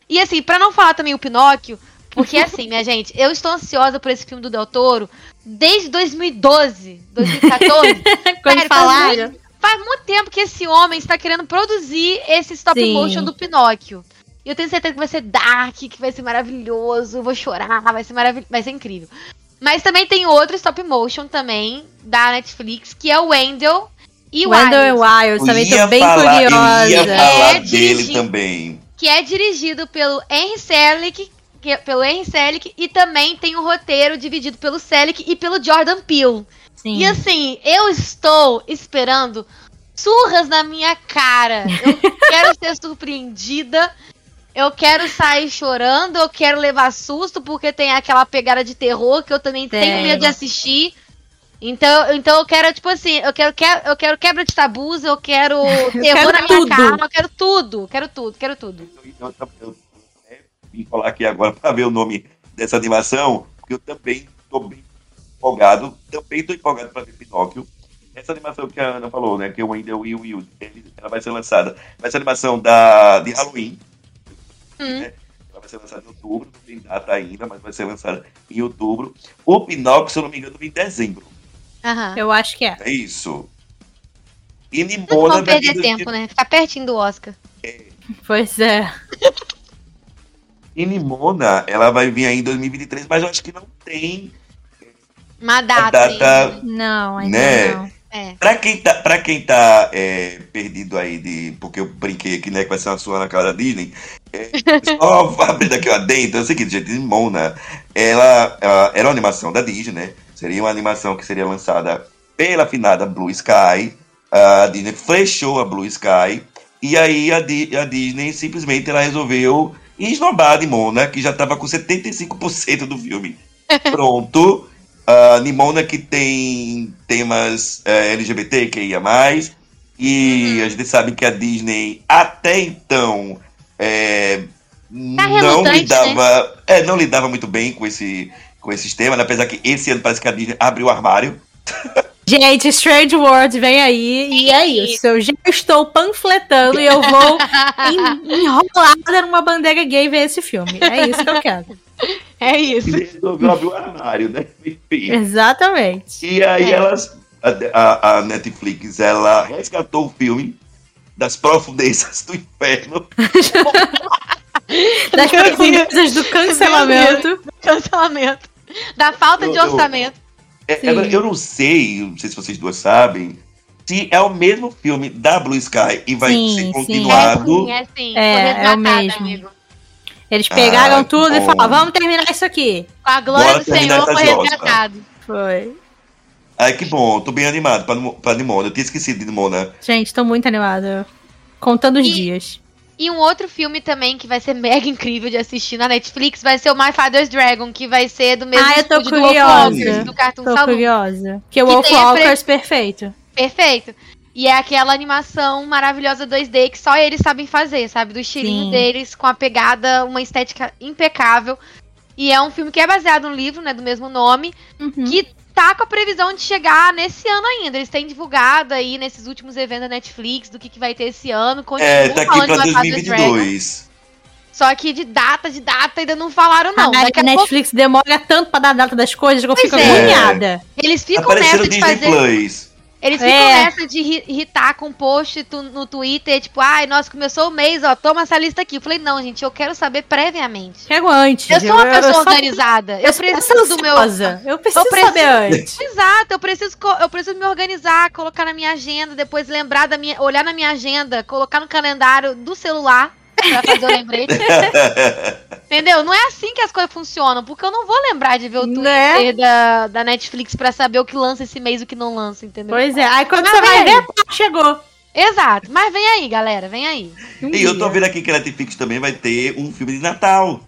E assim, pra não falar também o Pinóquio, porque assim, minha gente, eu estou ansiosa por esse filme do Del Toro desde 2012, 2014. Quando Sério, falaram. Faz muito tempo que esse homem está querendo produzir esse stop Sim. motion do Pinóquio. E eu tenho certeza que vai ser dark, que vai ser maravilhoso, vou chorar, vai ser maravilhoso, vai ser incrível. Mas também tem outro stop motion também da Netflix, que é o Wendell e o Wendell Wild, and Wild, também tô bem falar, Eu curiosa. ia falar É, dele também. que é dirigido pelo Henry Selick, que pelo Henry Selick e também tem um roteiro dividido pelo Selick e pelo Jordan Peele. Sim. E assim, eu estou esperando surras na minha cara. Eu quero ser surpreendida. Eu quero sair chorando, eu quero levar susto, porque tem aquela pegada de terror que eu também Tem. tenho medo de assistir. Então, então eu quero, tipo assim, eu quero, que- eu quero quebra de tabus, eu quero terror quero na minha tudo. cara, eu quero tudo, quero tudo, quero tudo. Eu, eu, eu, é, vim falar aqui agora para ver o nome dessa animação, porque eu também estou bem empolgado, também estou empolgado para ver Pinóquio. Essa animação que a Ana falou, né, que é o Wendell e o Will, ela vai ser lançada, vai ser animação da, de Halloween, Hum. né? Ela vai ser lançada em outubro, não tem data ainda, mas vai ser lançada em outubro. O Pinóquio, se eu não me engano, vem em dezembro. Aham. Eu acho que é. É isso. E Não Nimona vai vir perder em tempo, né? Ficar pertinho do Oscar. Pois é. E Nimona, ela vai vir aí em 2023, mas eu acho que não tem Uma a data. data. Não, ainda Né? não. É. Pra quem tá, pra quem tá é, perdido aí de. Porque eu brinquei aqui, né? Que vai ser uma sua na cara da Disney. É, só abrindo aqui ó, dentro, é o seguinte, gente, Nimona, ela, ela era uma animação da Disney, né? Seria uma animação que seria lançada pela finada Blue Sky. A Disney fechou a Blue Sky. E aí a, Di- a Disney simplesmente ela resolveu esnobar a Nimona, que já tava com 75% do filme pronto. A Nimona que tem temas é, LGBT que ia mais. E Uhum. a gente sabe que a Disney até então é, não Tá relutante, lidava, é, não lidava muito bem com esse com esses temas, né? apesar que esse ano parece que a Disney abriu o armário. Gente, Strange World vem aí e é isso. Eu já estou panfletando e eu vou en- enrolada numa bandeira gay ver esse filme. É isso que eu quero. É isso. Resolveu abrir o armário, né? Enfim. Exatamente. E aí É. elas a, a- a Netflix ela resgatou o filme das profundezas do inferno. Das profundezas do cancelamento. Cancelamento. Da falta de Eu- eu- orçamento. É, Sim. eu, não sei, não sei se vocês duas sabem, se é o mesmo filme da Blue Sky e vai Sim, ser sim. continuado. É sim, é sim. É, Foi é o mesmo. amigo. Eles pegaram Ah, tudo e bom. falaram, vamos terminar isso aqui. Com a glória Bora do Senhor foi resgatado. Foi. Ai, que bom, tô bem animado pra, pra Nimona. Eu tinha esquecido de Nimona. Gente, tô muito animada. Contando os E- dias. E um outro filme também que vai ser mega incrível de assistir na Netflix vai ser o My Father's Dragon, que vai ser do mesmo Ah, eu tô do curiosa. Wolfwalkers, do Cartoon Tô Saloon. curiosa. O Que Wolf tem a Walkers, perfeito. Perfeito. E é aquela animação maravilhosa 2D que só eles sabem fazer, sabe? Do estilinho Sim. deles, com a pegada, uma estética impecável. E é um filme que é baseado no livro, né, do mesmo nome, Uhum. que tá com a previsão de chegar nesse ano ainda. Eles têm divulgado aí nesses últimos eventos da Netflix do que, que vai ter esse ano. Continuam É, tá aqui falando pra de My Father's Dragon, 2022. Só que de data, de data ainda não falaram, não. a Daqui a pouco Netflix demora tanto pra dar a data das coisas que eu Pois fico é. agoniada. eles ficam Apareceu nessa de Disney fazer. Plus. Eles ficam É. nessa de ri- irritar com post no Twitter, tipo, ai, nossa, começou o mês, ó, toma essa lista aqui. Eu falei, não, gente, eu quero saber previamente. Chego antes. Eu sou uma pessoa sou- organizada. Eu, eu preciso do meu. Eu preciso, eu preciso- saber antes. Exato, eu preciso, eu preciso me organizar, colocar na minha agenda, depois lembrar da minha. olhar na minha agenda, colocar no calendário do celular pra fazer o lembrete. Entendeu? Não é assim que as coisas funcionam, porque eu não vou lembrar de ver o Twitter Né? da, da Netflix pra saber o que lança esse mês e o que não lança, entendeu? Pois é. Aí quando Mas você vai ver, chegou. Exato, mas vem aí, galera, vem aí. Um E eu tô dia. vendo aqui que a Netflix também vai ter um filme de Natal.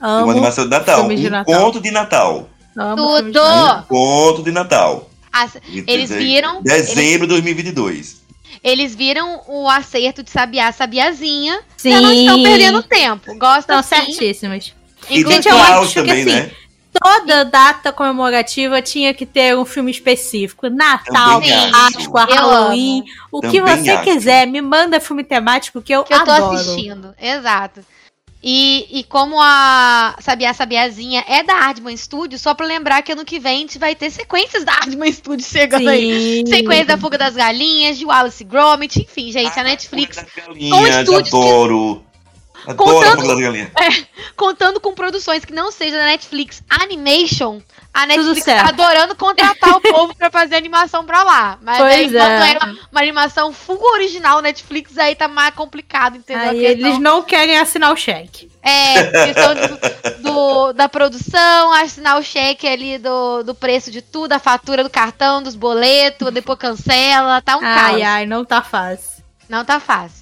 Amo, uma animação de Natal. de um Natal. conto de Natal. amo Tudo! Um conto de Natal. As- Eles viram- Dezembro de 2022. Eles viram o acerto de Sabiá Sabiazinha. Sim. Já não estão perdendo tempo. Gostam Estão sim. certíssimos. E Inclusive, de eu acho que também, assim, né? Toda data comemorativa tinha que ter um filme específico. Natal. Páscoa, Halloween. O que Também você acho. quiser, me manda filme temático que eu, que eu tô adoro. assistindo. Exato. E, e como a Sabiá Sabiazinha é da Ardman Studio, só pra lembrar que ano que vem a gente vai ter sequências da Ardman Studio chegando aí. Sim. Sequência da Fuga das Galinhas, de Wallace e Gromit, enfim, gente, a Netflix Ah, Galinhas, estúdios que- adoro. Adoro a Contando- Galinhas. contando com produções que não sejam da Netflix Animation, a Netflix tá adorando contratar o povo pra fazer animação pra lá. Mas Pois aí, quando é. é uma, uma animação full original Netflix, aí tá mais complicado, entendeu? Aí eles não querem assinar o cheque. É, questão do, do- da produção, assinar o cheque ali do, do preço de tudo, a fatura do cartão, dos boletos, depois cancela, tá um ai, caos. ai, não tá fácil. Não tá fácil.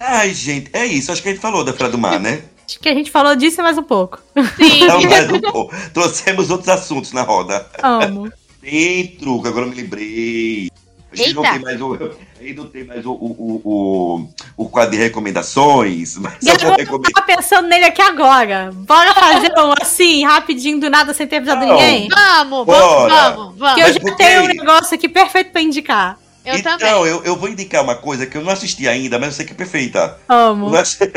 Ai, gente, é isso. Acho que a gente falou da Feira do Mar, né? Acho que a gente falou disso mais um pouco. Sim. Então, mais um pouco. Trouxemos outros assuntos na roda. Amo. Tem truque, agora eu me lembrei. A gente não Eita. tem mais o. a gente não tem mais o, o, o, o, o quadro de recomendações, mas eu vou recomendar. tava pensando nele aqui agora. Bora fazer um assim, rapidinho, do nada, sem ter avisado Não. ninguém? Vamos, Bora. vamos, vamos, Que vamos. eu já tenho um negócio aqui perfeito pra indicar. Eu então, também. eu, eu vou indicar uma coisa que eu não assisti ainda, mas eu sei que é perfeita. Amo. Assisti-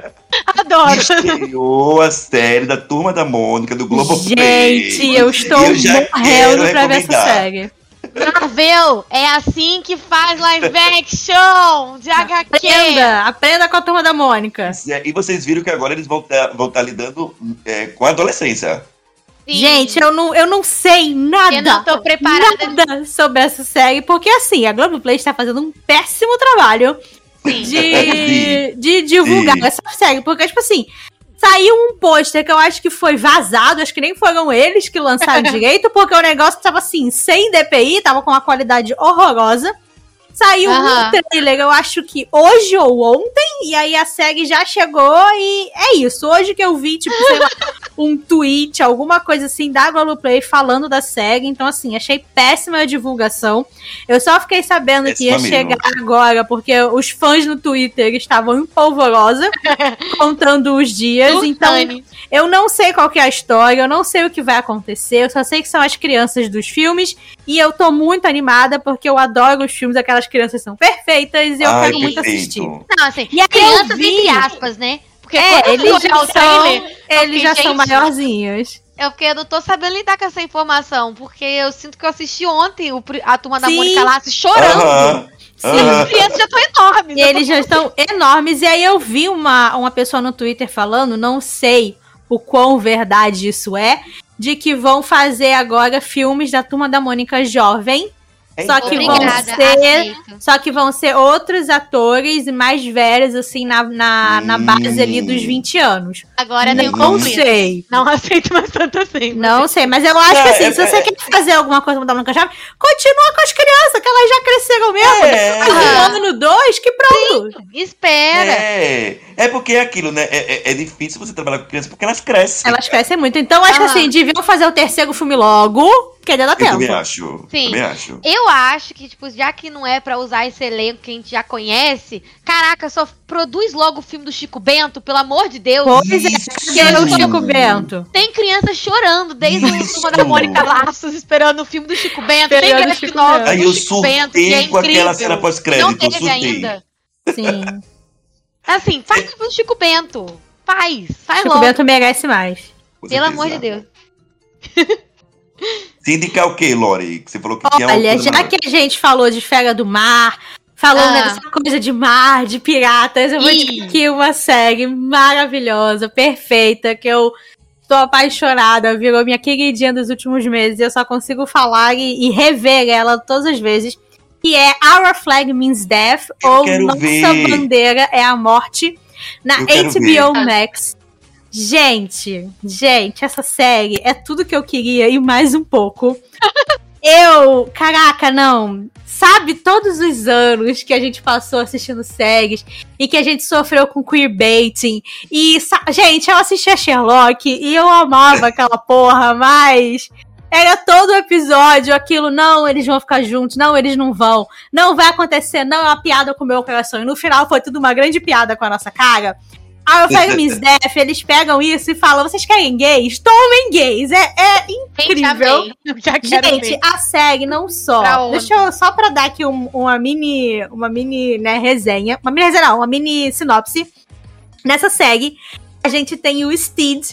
Adoro. Estreou a série da Turma da Mônica do Globoplay. Gente, eu estou E eu já morrendo pra ver essa série. Marvel, é assim que faz live action de HQ. Aprenda, aprenda com a turma da Mônica. É, E vocês viram que agora eles vão estar vão tá lidando é, com a adolescência. Sim. Gente, eu não, eu não sei nada. Eu não tô preparada. Nada sobre essa série, porque assim, a Globoplay está fazendo um péssimo trabalho Sim. de, de divulgar Sim. essa série. Porque, tipo assim, saiu um pôster que eu acho que foi vazado, acho que nem foram eles que lançaram direito, porque o negócio tava assim, sem DPI, tava com uma qualidade horrorosa. Saiu Aham. um trailer, eu acho que hoje ou ontem, e aí a série já chegou e é isso. Hoje que eu vi, tipo, sei lá, um tweet, alguma coisa assim da Globoplay falando da série. Então, assim, achei péssima a divulgação. Eu só fiquei sabendo que ia Péssima mesmo. chegar agora, porque os fãs no Twitter estavam em polvorosa, contando os dias. Então, eu não sei qual que é a história, eu não sei o que vai acontecer, eu só sei que são as crianças dos filmes e eu tô muito animada porque eu adoro os filmes, aquelas crianças são perfeitas e eu Ai, quero muito perfeito. assistir. Não, assim, E eu crianças vi- entre aspas, né? Porque É, quando eu eles já são, trailer, eles já fiquei, são gente, maiorzinhos. É porque eu não tô sabendo lidar com essa informação, porque eu sinto que eu assisti ontem o a turma da Sim. Mônica Lasso chorando. Aham. E as crianças já estão enormes. E eu tô eles já estão enormes. E aí eu vi uma, uma pessoa no Twitter falando, não sei o quão verdade isso é, de que vão fazer agora filmes da Turma da Mônica jovem. Só que vão Obrigada, ser- aceito. Só que vão ser outros atores mais velhos, assim, na, na, na base ali dos 20 anos. Agora não conflito. sei. Não aceito mais tanto assim. Não sei, mas eu acho Não, que assim, é- se você é- quer fazer alguma coisa mudar Mônica Jovem, continua com as crianças, que elas já cresceram mesmo. É. Um ano, dois, que pronto. Espera. É, é porque é aquilo, né? É, é- é difícil você trabalhar com criança porque elas crescem. Elas crescem muito. Então, acho que assim, deviam fazer o terceiro filme logo, porque ainda dá Eu tempo. também acho. Sim. Também acho. Eu acho que, tipo, já que não é pra usar esse elenco que a gente já conhece, caraca, só produz logo o filme do Chico Bento, pelo amor de Deus. Pois é, porque é o Chico Bento. Tem criança chorando desde o Isso. turma da Mônica Laços esperando o filme do Chico Bento. Tem Esperando Chico Bento. do Aí eu Chico Bento, que é com aquela incrível. cena Não pós-crédito. teve surtei. ainda. Sim. Assim, faz o filme do Chico Bento. Faz, faz Chico logo. Bento merece mais. Pelo amor de Deus. Se indicar o quê, Lori? Que você falou que Olha, coisa já na- que a gente falou de Fera do Mar, falou Ah. dessa coisa de mar, de piratas, eu vou dizer aqui uma série maravilhosa, perfeita, que eu tô apaixonada, virou minha queridinha dos últimos meses, eu só consigo falar e, e rever ela todas as vezes, que é Our Flag Means Death, Eu ou Nossa ver. Bandeira é a Morte, na HBO Max. Gente, gente, essa série é tudo que eu queria e mais um pouco. Eu, caraca, não. Sabe todos os anos que a gente passou assistindo séries e que a gente sofreu com queerbaiting. E, gente, eu assistia Sherlock e eu amava aquela porra, mas era todo episódio aquilo, não, eles vão ficar juntos, não, eles não vão, não vai acontecer, não, é uma piada com o meu coração. E no final foi tudo uma grande piada com a nossa cara. A Fire Miss Death, eles pegam isso e falam: vocês querem gays? Tomem gays. É, é Gente, incrível. Eu já quero Gente, ver. a SEG não só. Deixa eu só pra dar aqui um- uma mini, uma mini, né, resenha. Uma mini resenha, não, uma mini sinopse. Nessa SEG, a gente tem o Steed,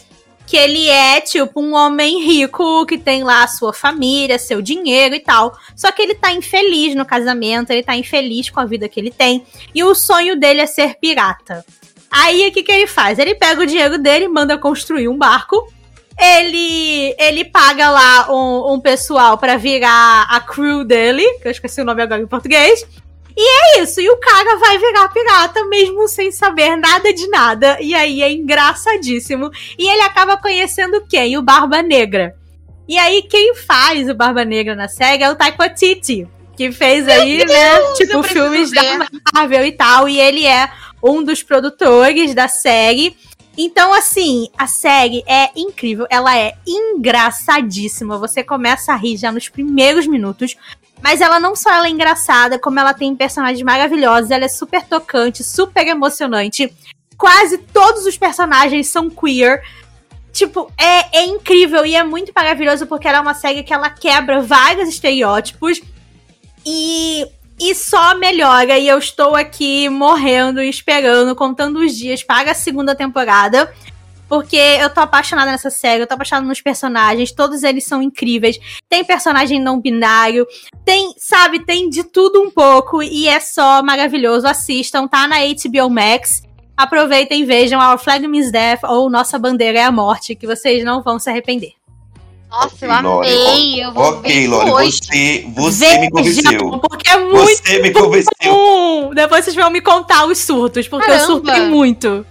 que ele é tipo um homem rico que tem lá a sua família, seu dinheiro e tal. Só que ele tá infeliz no casamento, ele tá infeliz com a vida que ele tem. E o sonho dele é ser pirata. Aí o que, que ele faz? Ele pega o dinheiro dele, manda construir um barco. Ele ele paga lá um, um pessoal pra virar a crew dele, que eu esqueci o nome agora em português. E é isso, e o cara vai virar pirata mesmo sem saber nada de nada. E aí é engraçadíssimo. E ele acaba conhecendo quem? O Barba Negra. E aí quem faz o Barba Negra na série é o Taika Waititi, que fez aí, né, tipo filmes ver. da Marvel e tal, e ele é um dos produtores da série. Então, assim, a série é incrível, ela é engraçadíssima. Você começa a rir já nos primeiros minutos. Mas ela não só ela é engraçada, como ela tem personagens maravilhosos, ela é super tocante, super emocionante. Quase todos os personagens são queer. Tipo, é, é incrível e é muito maravilhoso porque ela é uma série que ela quebra vários estereótipos e, e só melhora. E eu estou aqui morrendo e esperando, contando os dias para a segunda temporada. Porque eu tô apaixonada nessa série, eu tô apaixonada nos personagens, todos eles são incríveis. Tem personagem não binário, tem, sabe, tem de tudo um pouco e é só maravilhoso. Assistam, tá na HBO Max. Aproveitem, vejam Our Flag Means Death ou Nossa Bandeira é a Morte, que vocês não vão se arrepender. Nossa, eu Lore, amei. Eu vou Ok, ver Lore, hoje. você, você me convenceu. Porque é muito Você me convenceu. bom. Depois vocês vão me contar os surtos, porque Caramba. eu surtei muito.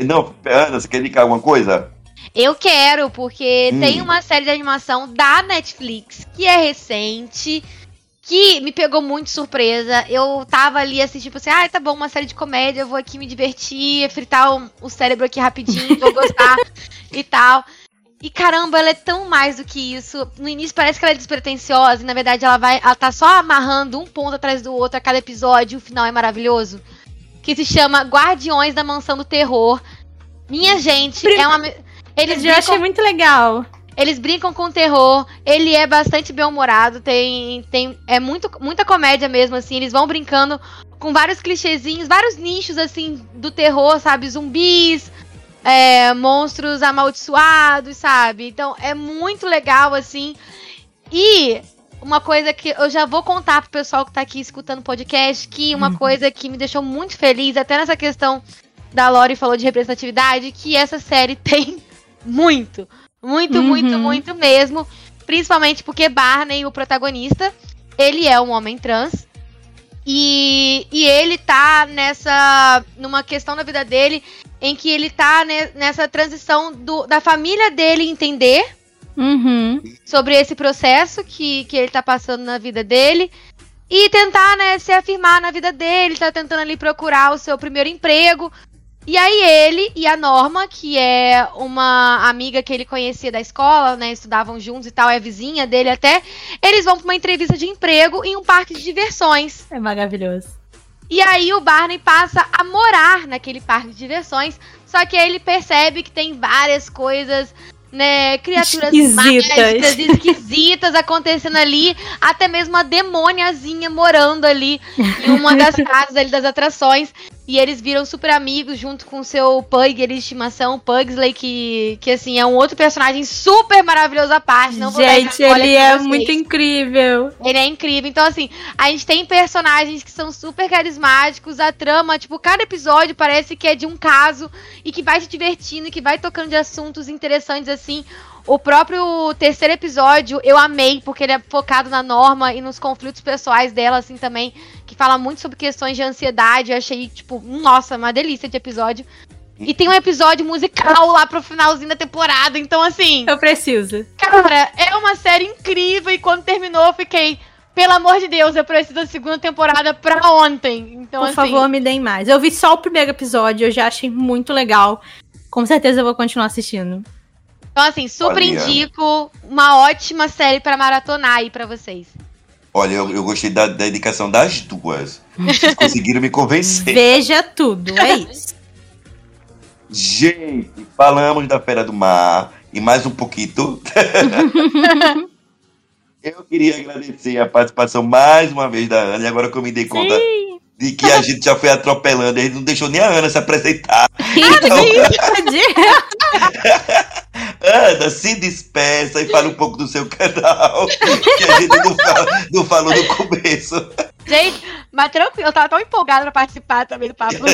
Não, Ana, você quer indicar alguma coisa? Eu quero, porque Hum. tem uma série de animação da Netflix que é recente, que me pegou muito surpresa. Eu tava ali assim, tipo assim, ah, tá bom, uma série de comédia, eu vou aqui me divertir, fritar o, o cérebro aqui rapidinho, vou gostar e tal. E caramba, ela é tão mais do que isso. No início parece que ela é despretensiosa, e na verdade ela vai. Ela tá só amarrando um ponto atrás do outro a cada episódio, e o final é maravilhoso. Que se chama Guardiões da Mansão do Terror. Minha gente, é uma. Eles Eu achei brincam, muito legal. eles brincam com terror. Ele é bastante bem-humorado. Tem, tem. É muito, muita comédia mesmo, assim. Eles vão brincando com vários clichêzinhos, vários nichos, assim, do terror, sabe? Zumbis, é, monstros amaldiçoados, sabe? Então é muito legal, assim. E uma coisa que eu já vou contar pro pessoal que tá aqui escutando o podcast, que uma uhum. coisa que me deixou muito feliz, até nessa questão da Lori falou de representatividade, que essa série tem muito. Muito, uhum. muito, muito mesmo. Principalmente porque Barney, o protagonista, ele é um homem trans. E, e ele tá nessa. numa questão na vida dele em que ele tá ne, nessa transição do, da família dele entender uhum. sobre esse processo que, que ele tá passando na vida dele. E tentar, né, se afirmar na vida dele, tá tentando ali procurar o seu primeiro emprego. E aí ele e a Norma, que é uma amiga que ele conhecia da escola, né, estudavam juntos e tal, é vizinha dele até, eles vão para uma entrevista de emprego em um parque de diversões. É maravilhoso. E aí o Barney passa a morar naquele parque de diversões, só que aí ele percebe que tem várias coisas né, criaturas esquisitas. mágicas, esquisitas acontecendo ali, até mesmo a demôniazinha morando ali em uma das casas ali das atrações. E eles viram super amigos junto com o seu Pug de estimação, Pugsley, que, que assim, é um outro personagem super maravilhoso à parte. Não gente, ele é muito incrível. Ele é incrível. Então, assim, a gente tem personagens que são super carismáticos, a trama, tipo, cada episódio parece que é de um caso e que vai te divertindo, e que vai tocando de assuntos interessantes, assim. O próprio terceiro episódio eu amei, porque ele é focado na Norma e nos conflitos pessoais dela, assim, também, que fala muito sobre questões de ansiedade. Eu achei, tipo, nossa, uma delícia de episódio. E tem um episódio musical lá pro finalzinho da temporada, então assim. Eu preciso. Cara, é uma série incrível e quando terminou eu fiquei. Pelo amor de Deus, eu preciso da segunda temporada pra ontem. Então, Por assim... favor, me deem mais. Eu vi só o primeiro episódio, eu já achei muito legal. Com certeza eu vou continuar assistindo. Então, assim, super Olha. indico uma ótima série para maratonar aí para vocês. Olha, eu, eu gostei da, da indicação das duas. Vocês conseguiram me convencer. Veja tudo, é isso. Gente, falamos da Fera do Mar e mais um pouquinho. eu queria agradecer a participação mais uma vez da Ana, e agora que eu me dei conta Sim. De que a gente já foi atropelando, gente não deixou nem a Ana se apresentar. Então... Ana, se despeça e fala um pouco do seu canal, que a gente não, fala, não falou no começo. Gente, mas tranquilo, eu tava tão empolgada pra participar também do papo.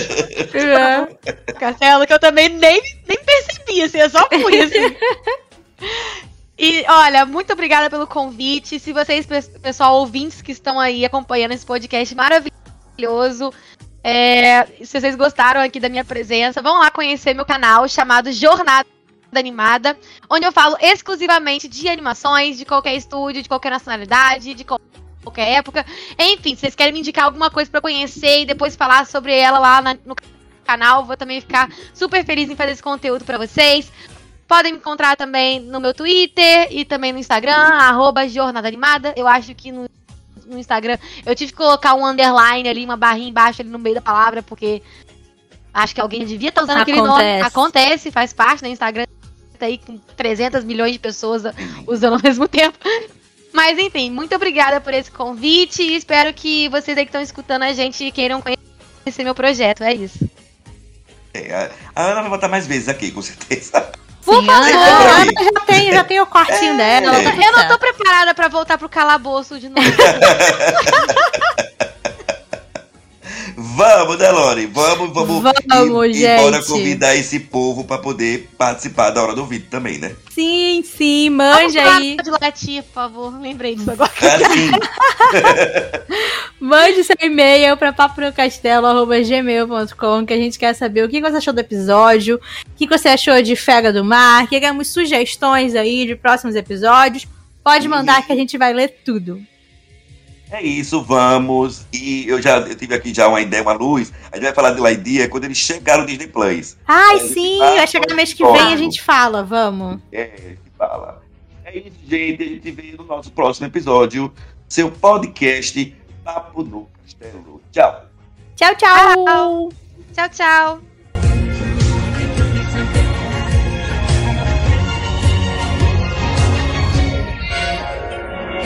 Castelo, que eu também nem, nem percebi, assim, eu só fui, assim. E olha, muito obrigada pelo convite. Se vocês, pessoal, ouvintes que estão aí acompanhando esse podcast maravilhoso, é, se vocês gostaram aqui da minha presença, vão lá conhecer meu canal chamado Jornada Animada, onde eu falo exclusivamente de animações, de qualquer estúdio, de qualquer nacionalidade, de qualquer época. Enfim, se vocês querem me indicar alguma coisa para conhecer e depois falar sobre ela lá na, no canal, vou também ficar super feliz em fazer esse conteúdo para vocês. Podem me encontrar também no meu Twitter e também no Instagram, arroba Jornada Animada. Eu acho que no, no Instagram eu tive que colocar um underline ali, uma barrinha embaixo ali no meio da palavra, porque acho que alguém devia estar tá usando Acontece. aquele nome. Acontece, faz parte, né? Instagram aí com 300 milhões de pessoas usando ao mesmo tempo. Mas enfim, muito obrigada por esse convite e espero que vocês aí que estão escutando a gente queiram conhecer meu projeto. É isso. É, a Ana vai voltar mais vezes aqui, com certeza. Por favor, a Ana já tem, já tem o quartinho é. dela. Eu não tô preparada para voltar pro calabouço de novo. Vamos, Delore, vamos, vamos. Vamos, e, gente. bora convidar esse povo para poder participar da hora do vídeo também, né? Sim, sim, manja vamos aí. de latir, por favor. Lembrei disso agora. Assim. Mande seu e-mail para paprocastelo.gmail.com que a gente quer saber o que você achou do episódio, o que você achou de Fega do Mar, queremos sugestões aí de próximos episódios. Pode mandar que a gente vai ler tudo. É isso, vamos. E eu já eu tive aqui já uma ideia, uma luz. A gente vai falar de Lightyear quando eles chegaram no Disney Plus. Ai, sim, vai chegar no mês que vem a gente fala, vamos. É, que fala. É isso, gente. A gente vê no nosso próximo episódio. Seu podcast Papo no Castelo. Tchau. Tchau, tchau. Tchau, tchau.